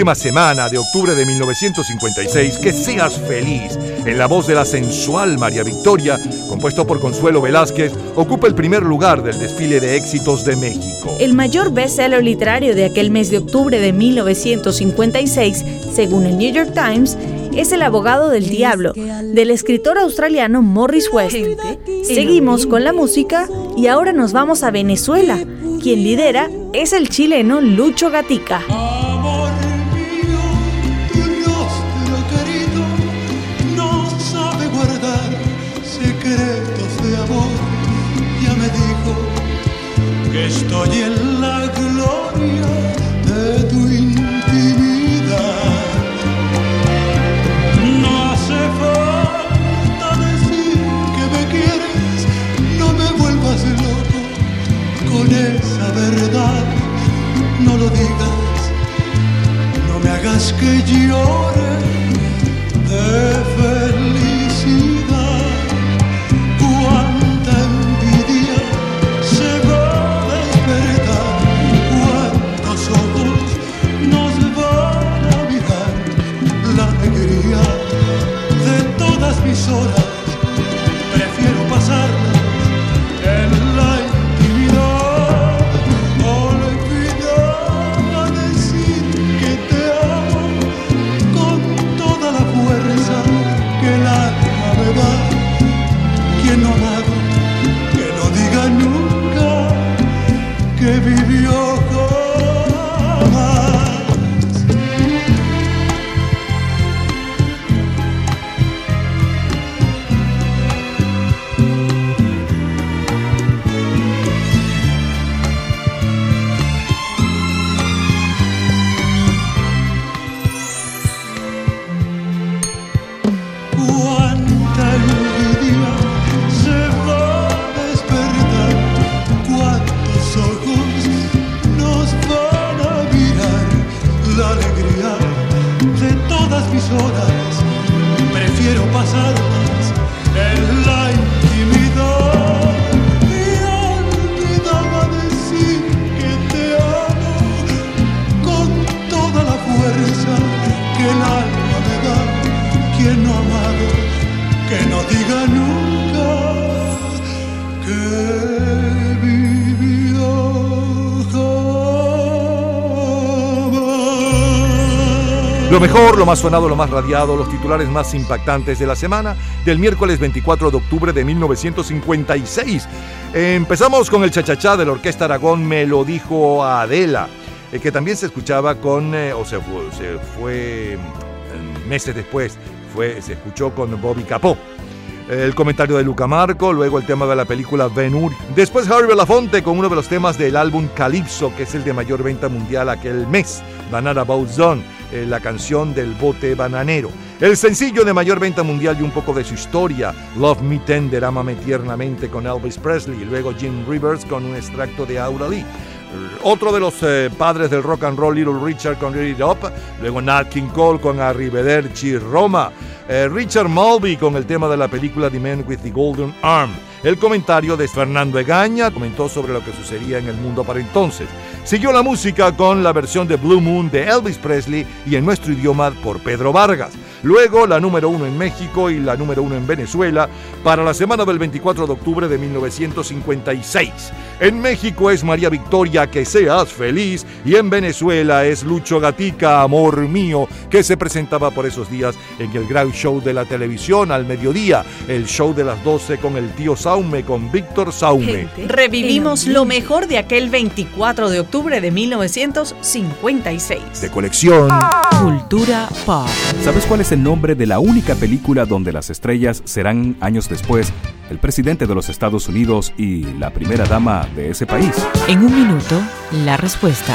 última semana de octubre de 1956, Que seas feliz, en la voz de la sensual María Victoria, compuesto por Consuelo Velázquez, ocupa el primer lugar del desfile de éxitos de México. El mayor bestseller literario de aquel mes de octubre de 1956, según el New York Times, es El abogado del diablo, del escritor australiano Morris West. Seguimos con la música y ahora nos vamos a Venezuela. Quien lidera es el chileno Lucho Gatica. Estoy en la gloria de tu intimidad. No hace falta decir que me quieres, no me vuelvas loco con esa verdad. No lo digas no me hagas que llore mejor, lo más sonado, lo más radiado, los titulares más impactantes de la semana del miércoles 24 de octubre de 1956. Empezamos con el chachachá de la Orquesta Aragón, me lo dijo Adela, eh, que también se escuchaba con, eh, o se fue, se fue mm, meses después, fue, se escuchó con Bobby Capó. El comentario de Luca Marco, luego el tema de la película Ben Hur. Después Harry Belafonte con uno de los temas del álbum Calypso, que es el de mayor venta mundial aquel mes, Banana Boat Zone, eh, la canción del bote bananero. El sencillo de mayor venta mundial y un poco de su historia, Love Me Tender, Ámame Tiernamente con Elvis Presley, y luego Jim Rivers con un extracto de Aura Lee. Otro de los eh, padres del rock and roll, Little Richard con Read It Up, luego Nat King Cole con Arrivederci Roma, eh, Richard Mulvey con el tema de la película The Man with the Golden Arm. El comentario de Fernando Egaña comentó sobre lo que sucedía en el mundo para entonces. Siguió la música con la versión de Blue Moon de Elvis Presley y en nuestro idioma por Pedro Vargas. Luego la número uno en México y la número uno en Venezuela para la semana del 24 de octubre de 1956. En México es María Victoria, que seas feliz, y en Venezuela es Lucho Gatica, amor mío, que se presentaba por esos días en el gran show de la televisión al mediodía, el show de las 12 con el tío Saume, con Víctor Saume. Revivimos lo mejor de aquel 24 de octubre de 1956. De colección. Cultura pop. ¿Sabes cuál es el nombre de la única película donde las estrellas serán años después el presidente de los Estados Unidos y la primera dama de ese país? En un minuto, la respuesta.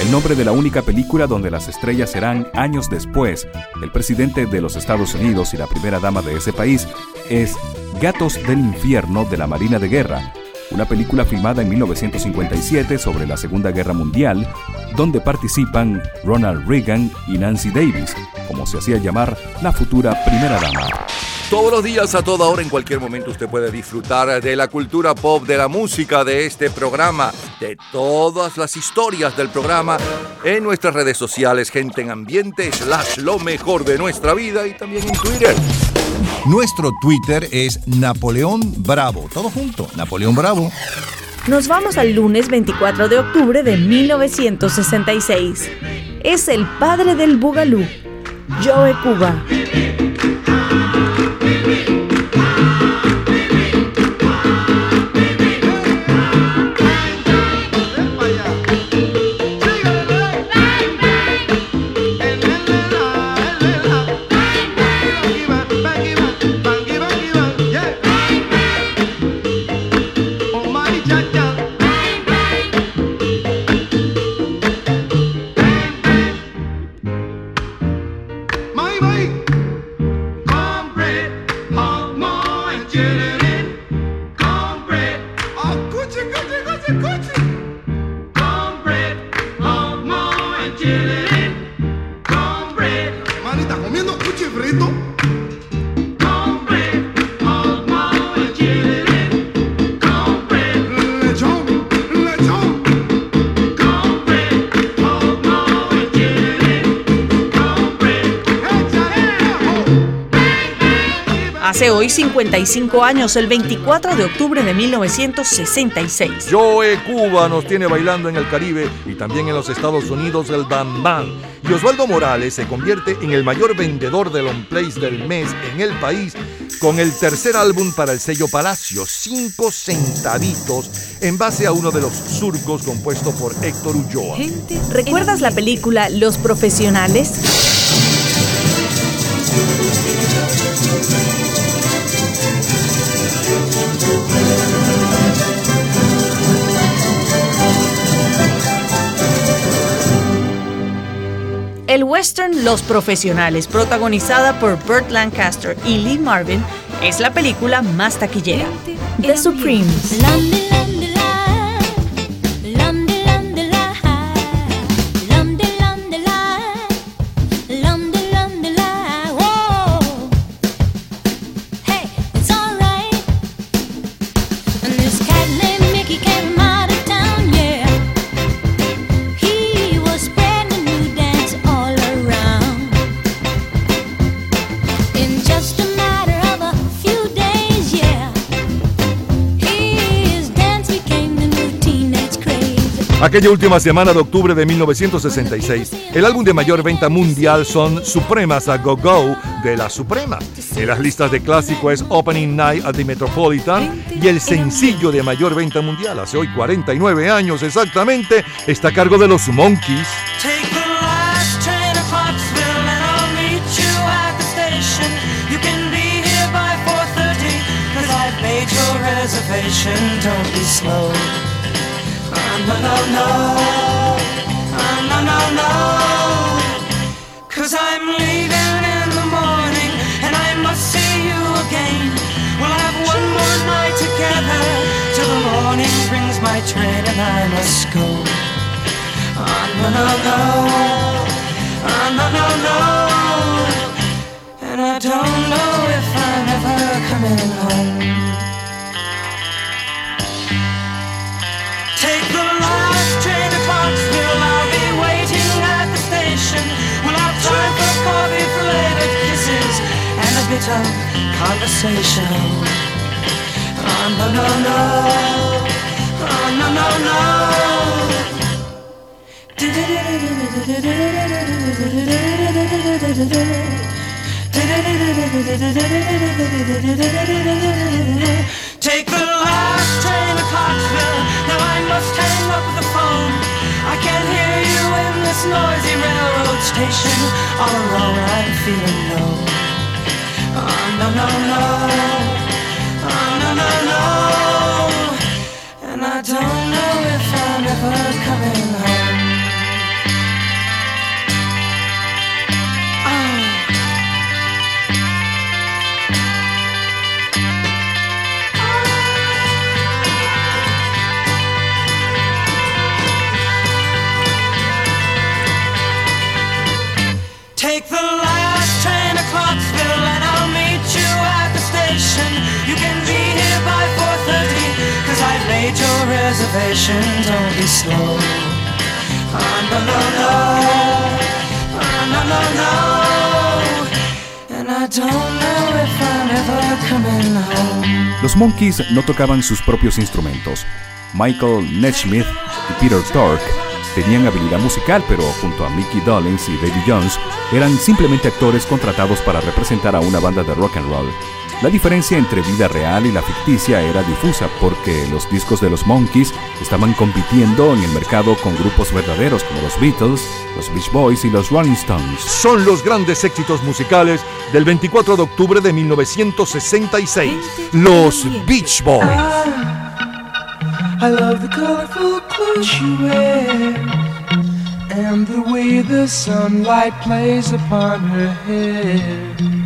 El nombre de la única película donde las estrellas serán años después el presidente de los Estados Unidos y la primera dama de ese país es Gatos del Infierno de la Marina de Guerra, una película filmada en 1957 sobre la Segunda Guerra Mundial, donde participan Ronald Reagan y Nancy Davis, como se hacía llamar la futura primera dama. Todos los días, a toda hora, en cualquier momento, usted puede disfrutar de la cultura pop, de la música, de este programa, de todas las historias del programa en nuestras redes sociales, gente en ambiente, slash lo mejor de nuestra vida y también en Twitter. Nuestro Twitter es Napoleón Bravo. Todo junto, Napoleón Bravo. Nos vamos al lunes 24 de octubre de 1966. Es el padre del Bugalú, Joe Cuba. 55 años, el 24 de octubre de 1966. Joe Cuba nos tiene bailando en el Caribe y también en los Estados Unidos el Bam Bam. Y Osvaldo Morales se convierte en el mayor vendedor de long plays del mes en el país con el tercer álbum para el sello Palacio, Cinco Centavitos, en base a uno de los surcos compuesto por Héctor Ulloa. ¿Recuerdas la película Los Profesionales? Western Los Profesionales, protagonizada por Burt Lancaster y Lee Marvin, es la película más taquillera. The Supremes. Aquella última semana de octubre de 1966, el álbum de mayor venta mundial son Supremas a Go Go de la Suprema. En las listas de clásico es Opening Night at the Metropolitan y el sencillo de mayor venta mundial, hace hoy 49 años exactamente, está a cargo de los Monkeys. Take the last train to Clarksville and I'll meet you at the station. You can be here by 4.30 cause I've made your reservation. Don't be slow. Ah, no, no, no. Ah, no, no. Cause I'm leaving in the morning and I must see you again. We'll have one more night together till the morning brings my train and I must go. Ah, no, no, no. Ah, no, no, no. And a bit of conversation. Ah, no, no, no. Ah, no, no, no. Take the last train to Clarksville. Now I must hang up the phone. I can't hear you in this noisy railroad station. All alone, I'm feeling low. No, no, no. Oh, no, no, no. And I don't know if I'm ever coming home. Los Monkees no tocaban sus propios instrumentos. Michael Nesmith y Peter Tork tenían habilidad musical, pero junto a Mickey Dolenz y Davy Jones eran simplemente actores contratados para representar a una banda de rock and roll. La diferencia entre vida real y la ficticia era difusa porque los discos de los Monkees estaban compitiendo en el mercado con grupos verdaderos como los Beatles, los Beach Boys y los Rolling Stones. Son los grandes éxitos musicales del 24 de octubre de 1966, los Beach Boys. I love the colorful clothes she wears and the way the sunlight plays upon her hair.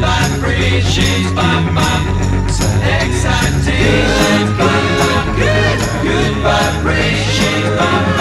vibrations by my good, good vibrations by my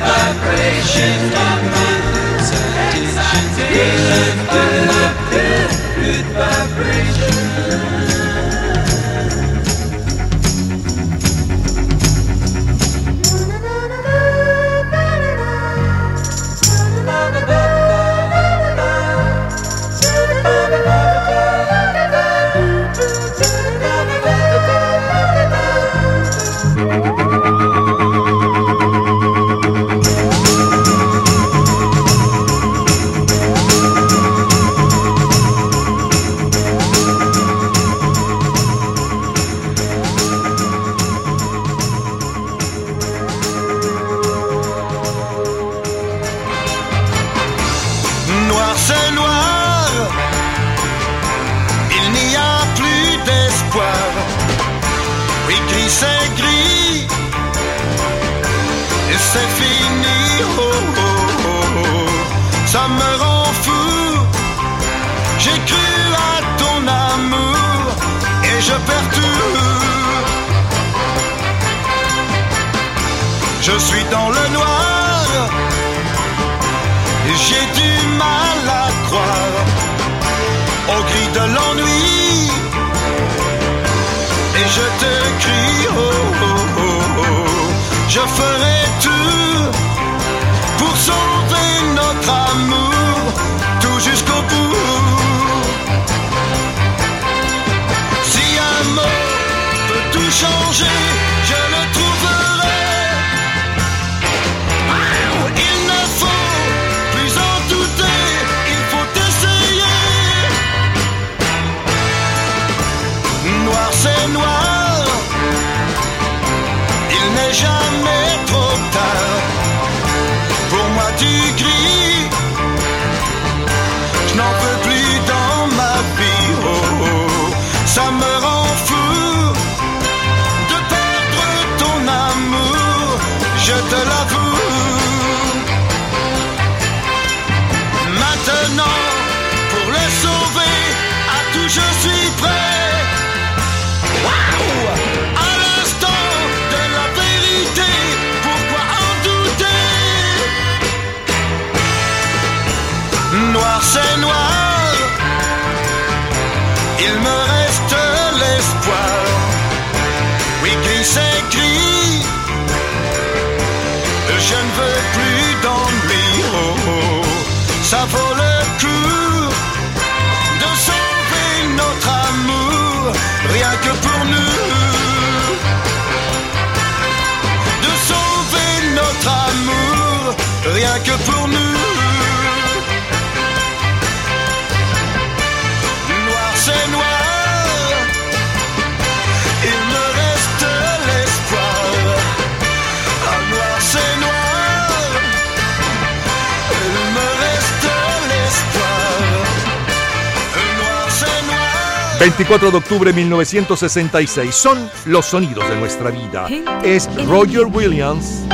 vibration. 24 de octubre de 1966. Son los sonidos de nuestra vida. Es Roger Williams.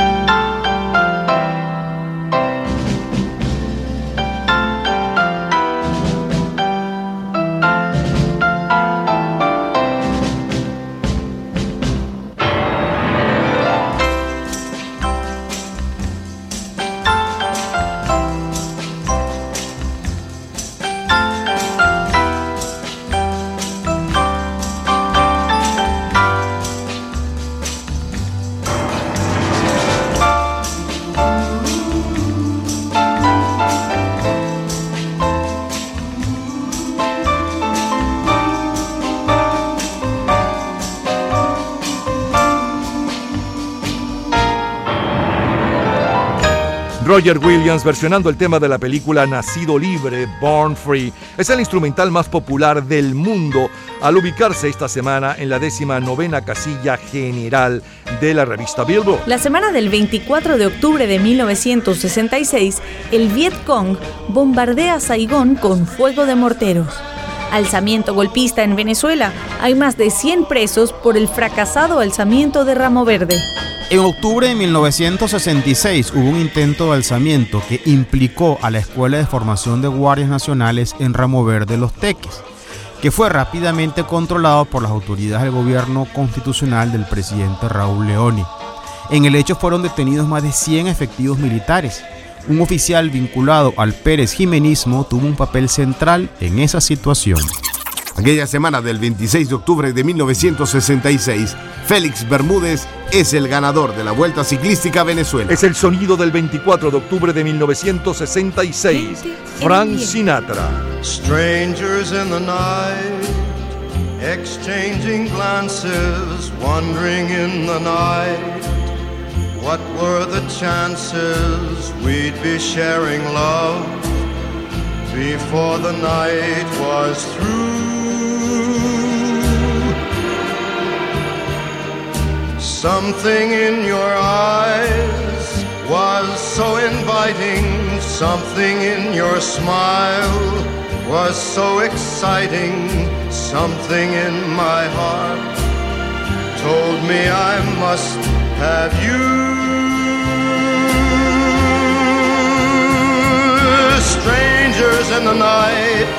Roger Williams versionando el tema de la película Nacido Libre, Born Free. Es el instrumental más popular del mundo al ubicarse esta semana en la décima novena casilla general de la revista Billboard. La semana del 24 de octubre de 1966, el Viet Cong bombardea Saigón con fuego de morteros. Alzamiento golpista en Venezuela. Hay más de 100 presos por el fracasado alzamiento de Ramo Verde. En octubre de 1966 hubo un intento de alzamiento que implicó a la Escuela de Formación de Guardias Nacionales en Ramo Verde Los Teques, que fue rápidamente controlado por las autoridades del gobierno constitucional del presidente Raúl Leoni. En el hecho fueron detenidos más de 100 efectivos militares. Un oficial vinculado al Pérez Jimenismo tuvo un papel central en esa situación. Aquella semana del 26 de octubre de 1966, Félix Bermúdez es el ganador de la Vuelta Ciclística a Venezuela. Es el sonido del 24 de octubre de 1966. Frank Sinatra. Strangers in the night, exchanging glances, wandering in the night. What were the chances we'd be sharing love before the night was through? Something in your eyes was so inviting, something in your smile was so exciting, something in my heart told me I must have you. Strangers in the night,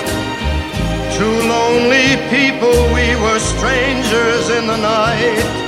two lonely people, we were strangers in the night.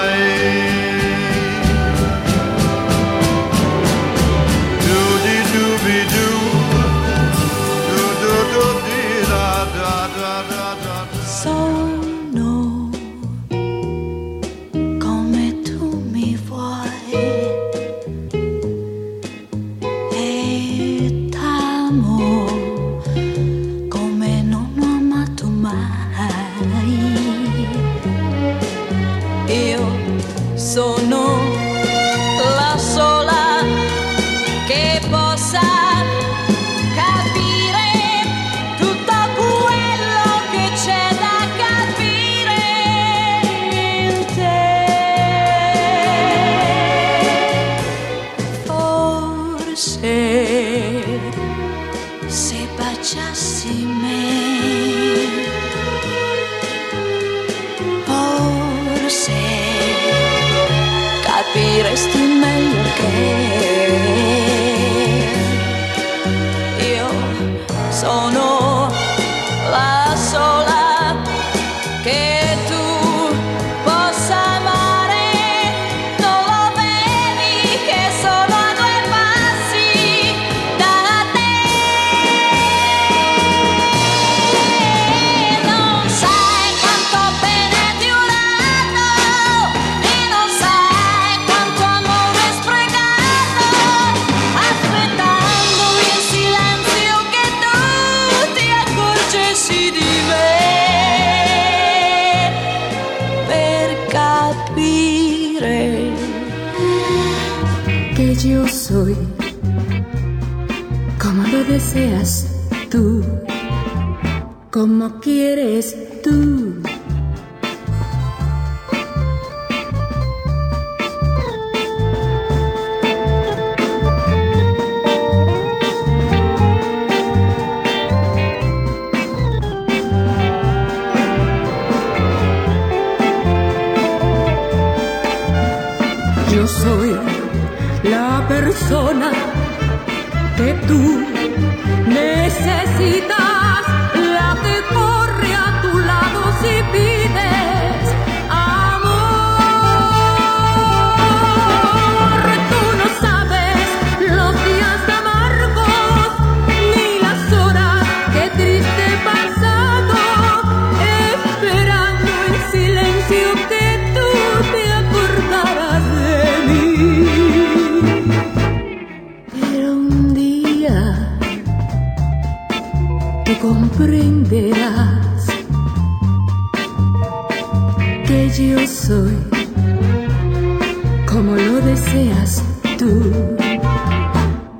Lo deseas tú,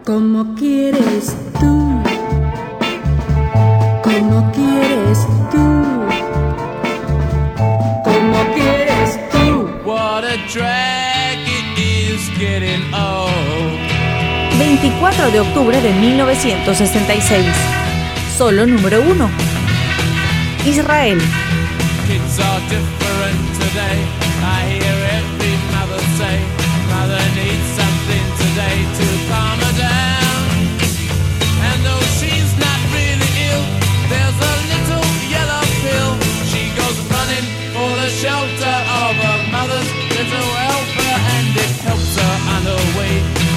como quieres tú, como quieres tú, como quieres tú. What a drag it is getting old. 24 de octubre de 1966. Solo número 1. Israel. Kids are different today. I hear every mother say, to calm her down. And though she's not really ill, there's a little yellow pill. She goes running for the shelter of her mother's little helper, and it helps her on her way,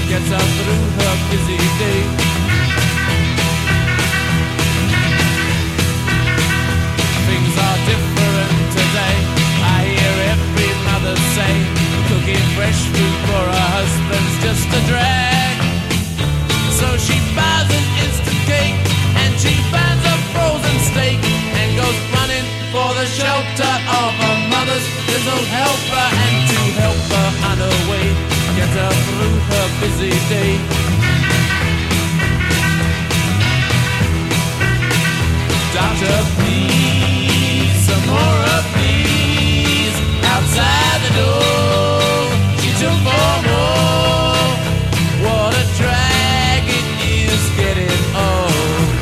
gets her through her busy day. things are different today. I hear every mother say, cooking fresh food for her just a drag. So she buys an instant cake and she finds a frozen steak and goes running for the shelter of her mother's little helper and to help her on her way, get her through her busy day. Doctor, please,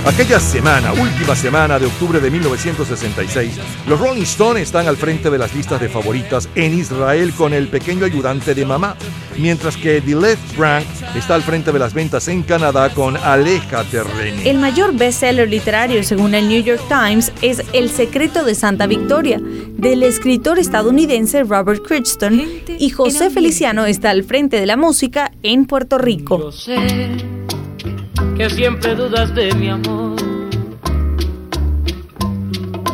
Aquella semana, última semana de octubre de 1966, los Rolling Stones están al frente de las listas de favoritas en Israel con el pequeño ayudante de mamá, mientras que The Left Branch está al frente de las ventas en Canadá con Aléjate René. El mayor bestseller literario, según el New York Times, es El secreto de Santa Victoria, del escritor estadounidense Robert Crichton, y José Feliciano está al frente de la música en Puerto Rico. sé que siempre dudas de mi amor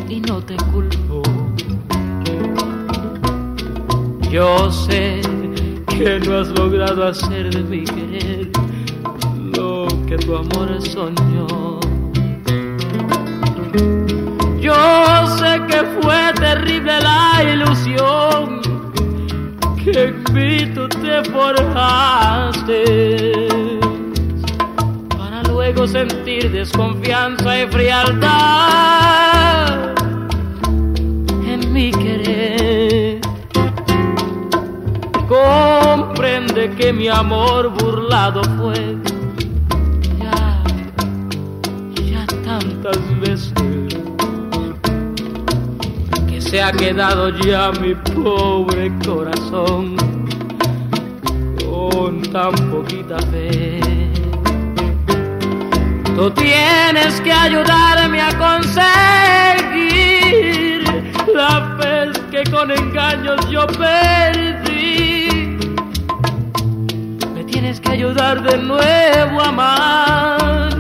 y no te culpo. Yo sé que no has logrado hacer de mi querer lo que tu amor soñó. Yo sé que fue terrible la ilusión que en tú te forjaste luego sentir desconfianza y frialdad en mi querer. Comprende que mi amor burlado fue ya, ya tantas veces que se ha quedado ya mi pobre corazón con tan poquita fe. Tú tienes que ayudarme a conseguir la fe que con engaños yo perdí. Me tienes que ayudar de nuevo a amar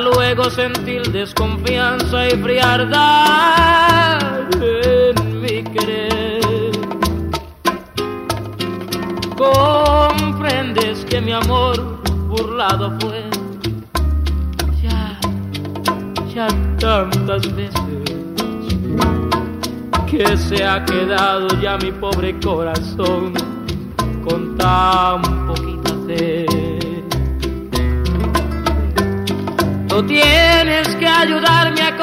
luego sentir desconfianza y frialdad en mi querer. Comprendes que mi amor burlado fue ya, ya tantas veces que se ha quedado ya mi pobre corazón con tan Tienes que ayudarme a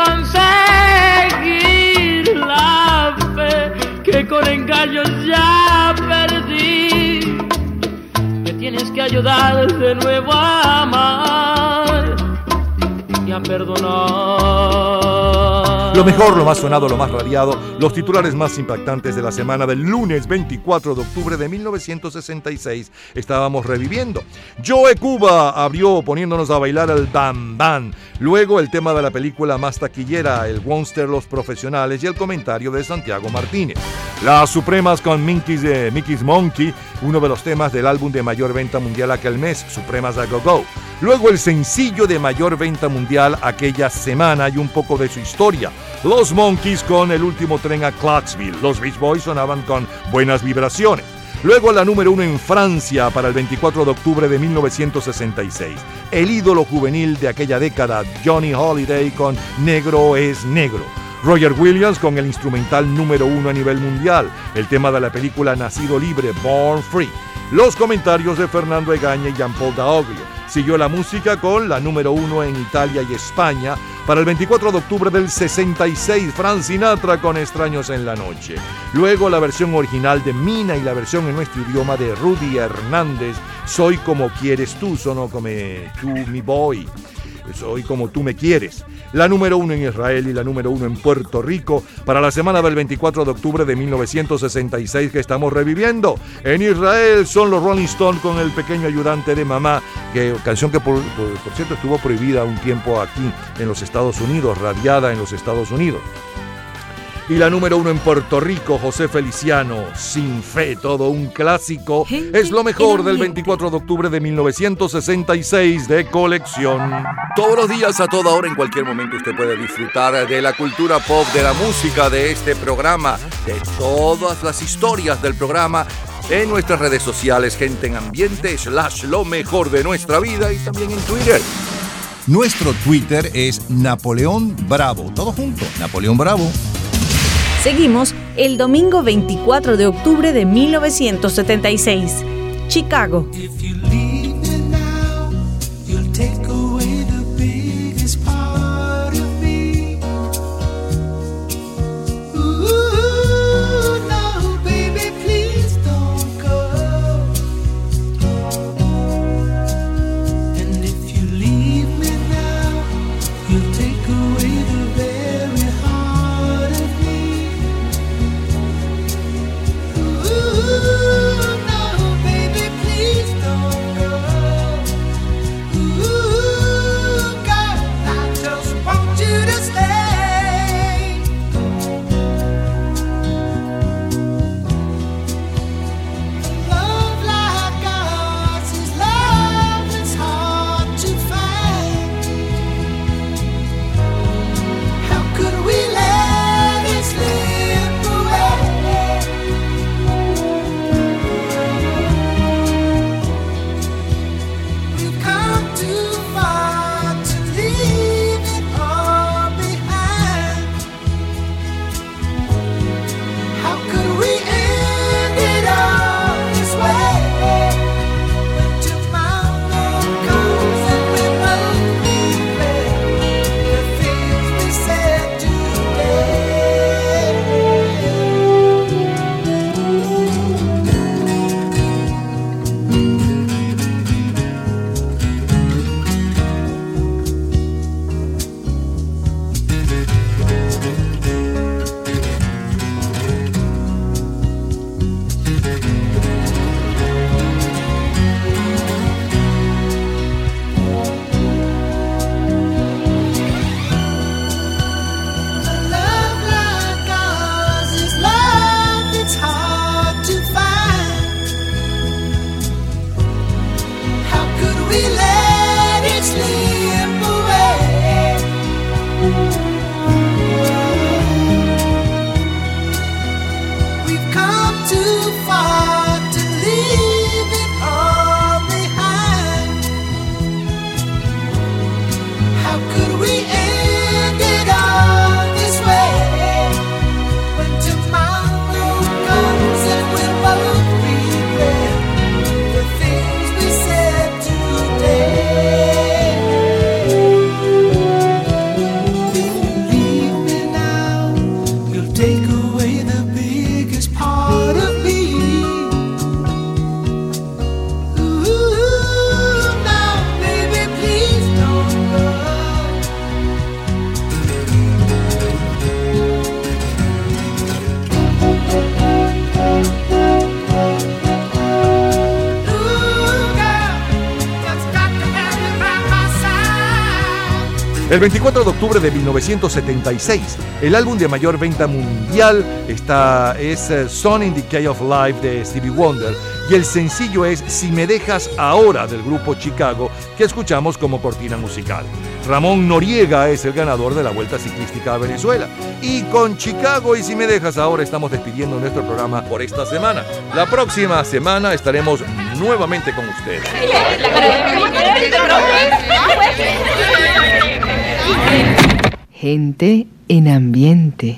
conseguir la fe que con engaños ya perdí. Me tienes que ayudar de nuevo a amar y a perdonar. Lo mejor, lo más sonado, lo más radiado, los titulares más impactantes de la semana del lunes 24 de octubre de 1966 estábamos reviviendo. Joe Cuba abrió poniéndonos a bailar el Bam Bam. Luego el tema de la película más taquillera, el Monster Los Profesionales y el comentario de Santiago Martínez. Las Supremas con Mickey's, de Mickey's Monkey, uno de los temas del álbum de mayor venta mundial aquel mes, Supremas a Go Go. Luego el sencillo de mayor venta mundial aquella semana y un poco de su historia. Los Monkeys con el último tren a Clarksville. Los Beach Boys sonaban con buenas vibraciones. Luego la número uno en Francia para el 24 de octubre de 1966. El ídolo juvenil de aquella década, Johnny Holiday con Negro es Negro. Roger Williams con el instrumental número uno a nivel mundial, el tema de la película Nacido Libre, Born Free. Los comentarios de Fernando Egaña y Jean-Paul Daoglio. Siguió la música con la número uno en Italia y España para el 24 de octubre del 66, Frank Sinatra con Extraños en la Noche. Luego la versión original de Mina y la versión en nuestro idioma de Rudy Hernández, Soy como quieres tú, sono como tú mi boy. Soy como tú me quieres. La número uno en Israel y la número uno en Puerto Rico para la semana del 24 de octubre de 1966 que estamos reviviendo. En Israel son los Rolling Stones con el pequeño ayudante de mamá, que, canción que por, por- por cierto estuvo prohibida un tiempo aquí en los Estados Unidos, radiada en los Estados Unidos. Y la número uno en Puerto Rico, José Feliciano, Sin Fe, todo un clásico, es lo mejor del 24 de octubre de 1966 de colección. Todos los días, a toda hora, en cualquier momento, usted puede disfrutar de la cultura pop, de la música, de este programa, de todas las historias del programa en nuestras redes sociales, gente en ambiente, slash lo mejor de nuestra vida y también en Twitter. Nuestro Twitter es Napoleón Bravo, todo junto, Napoleón Bravo. Seguimos el domingo 24 de octubre de 1976. Chicago. El 24 de octubre de 1976, el álbum de mayor venta mundial está, es eh, Son in Key of Life de Stevie Wonder y el sencillo es Si me dejas ahora del grupo Chicago que escuchamos como cortina musical. Ramón Noriega es el ganador de la Vuelta Ciclística a Venezuela. Y con Chicago y Si me dejas ahora estamos despidiendo nuestro programa por esta semana. La próxima semana estaremos nuevamente con ustedes. En ambiente.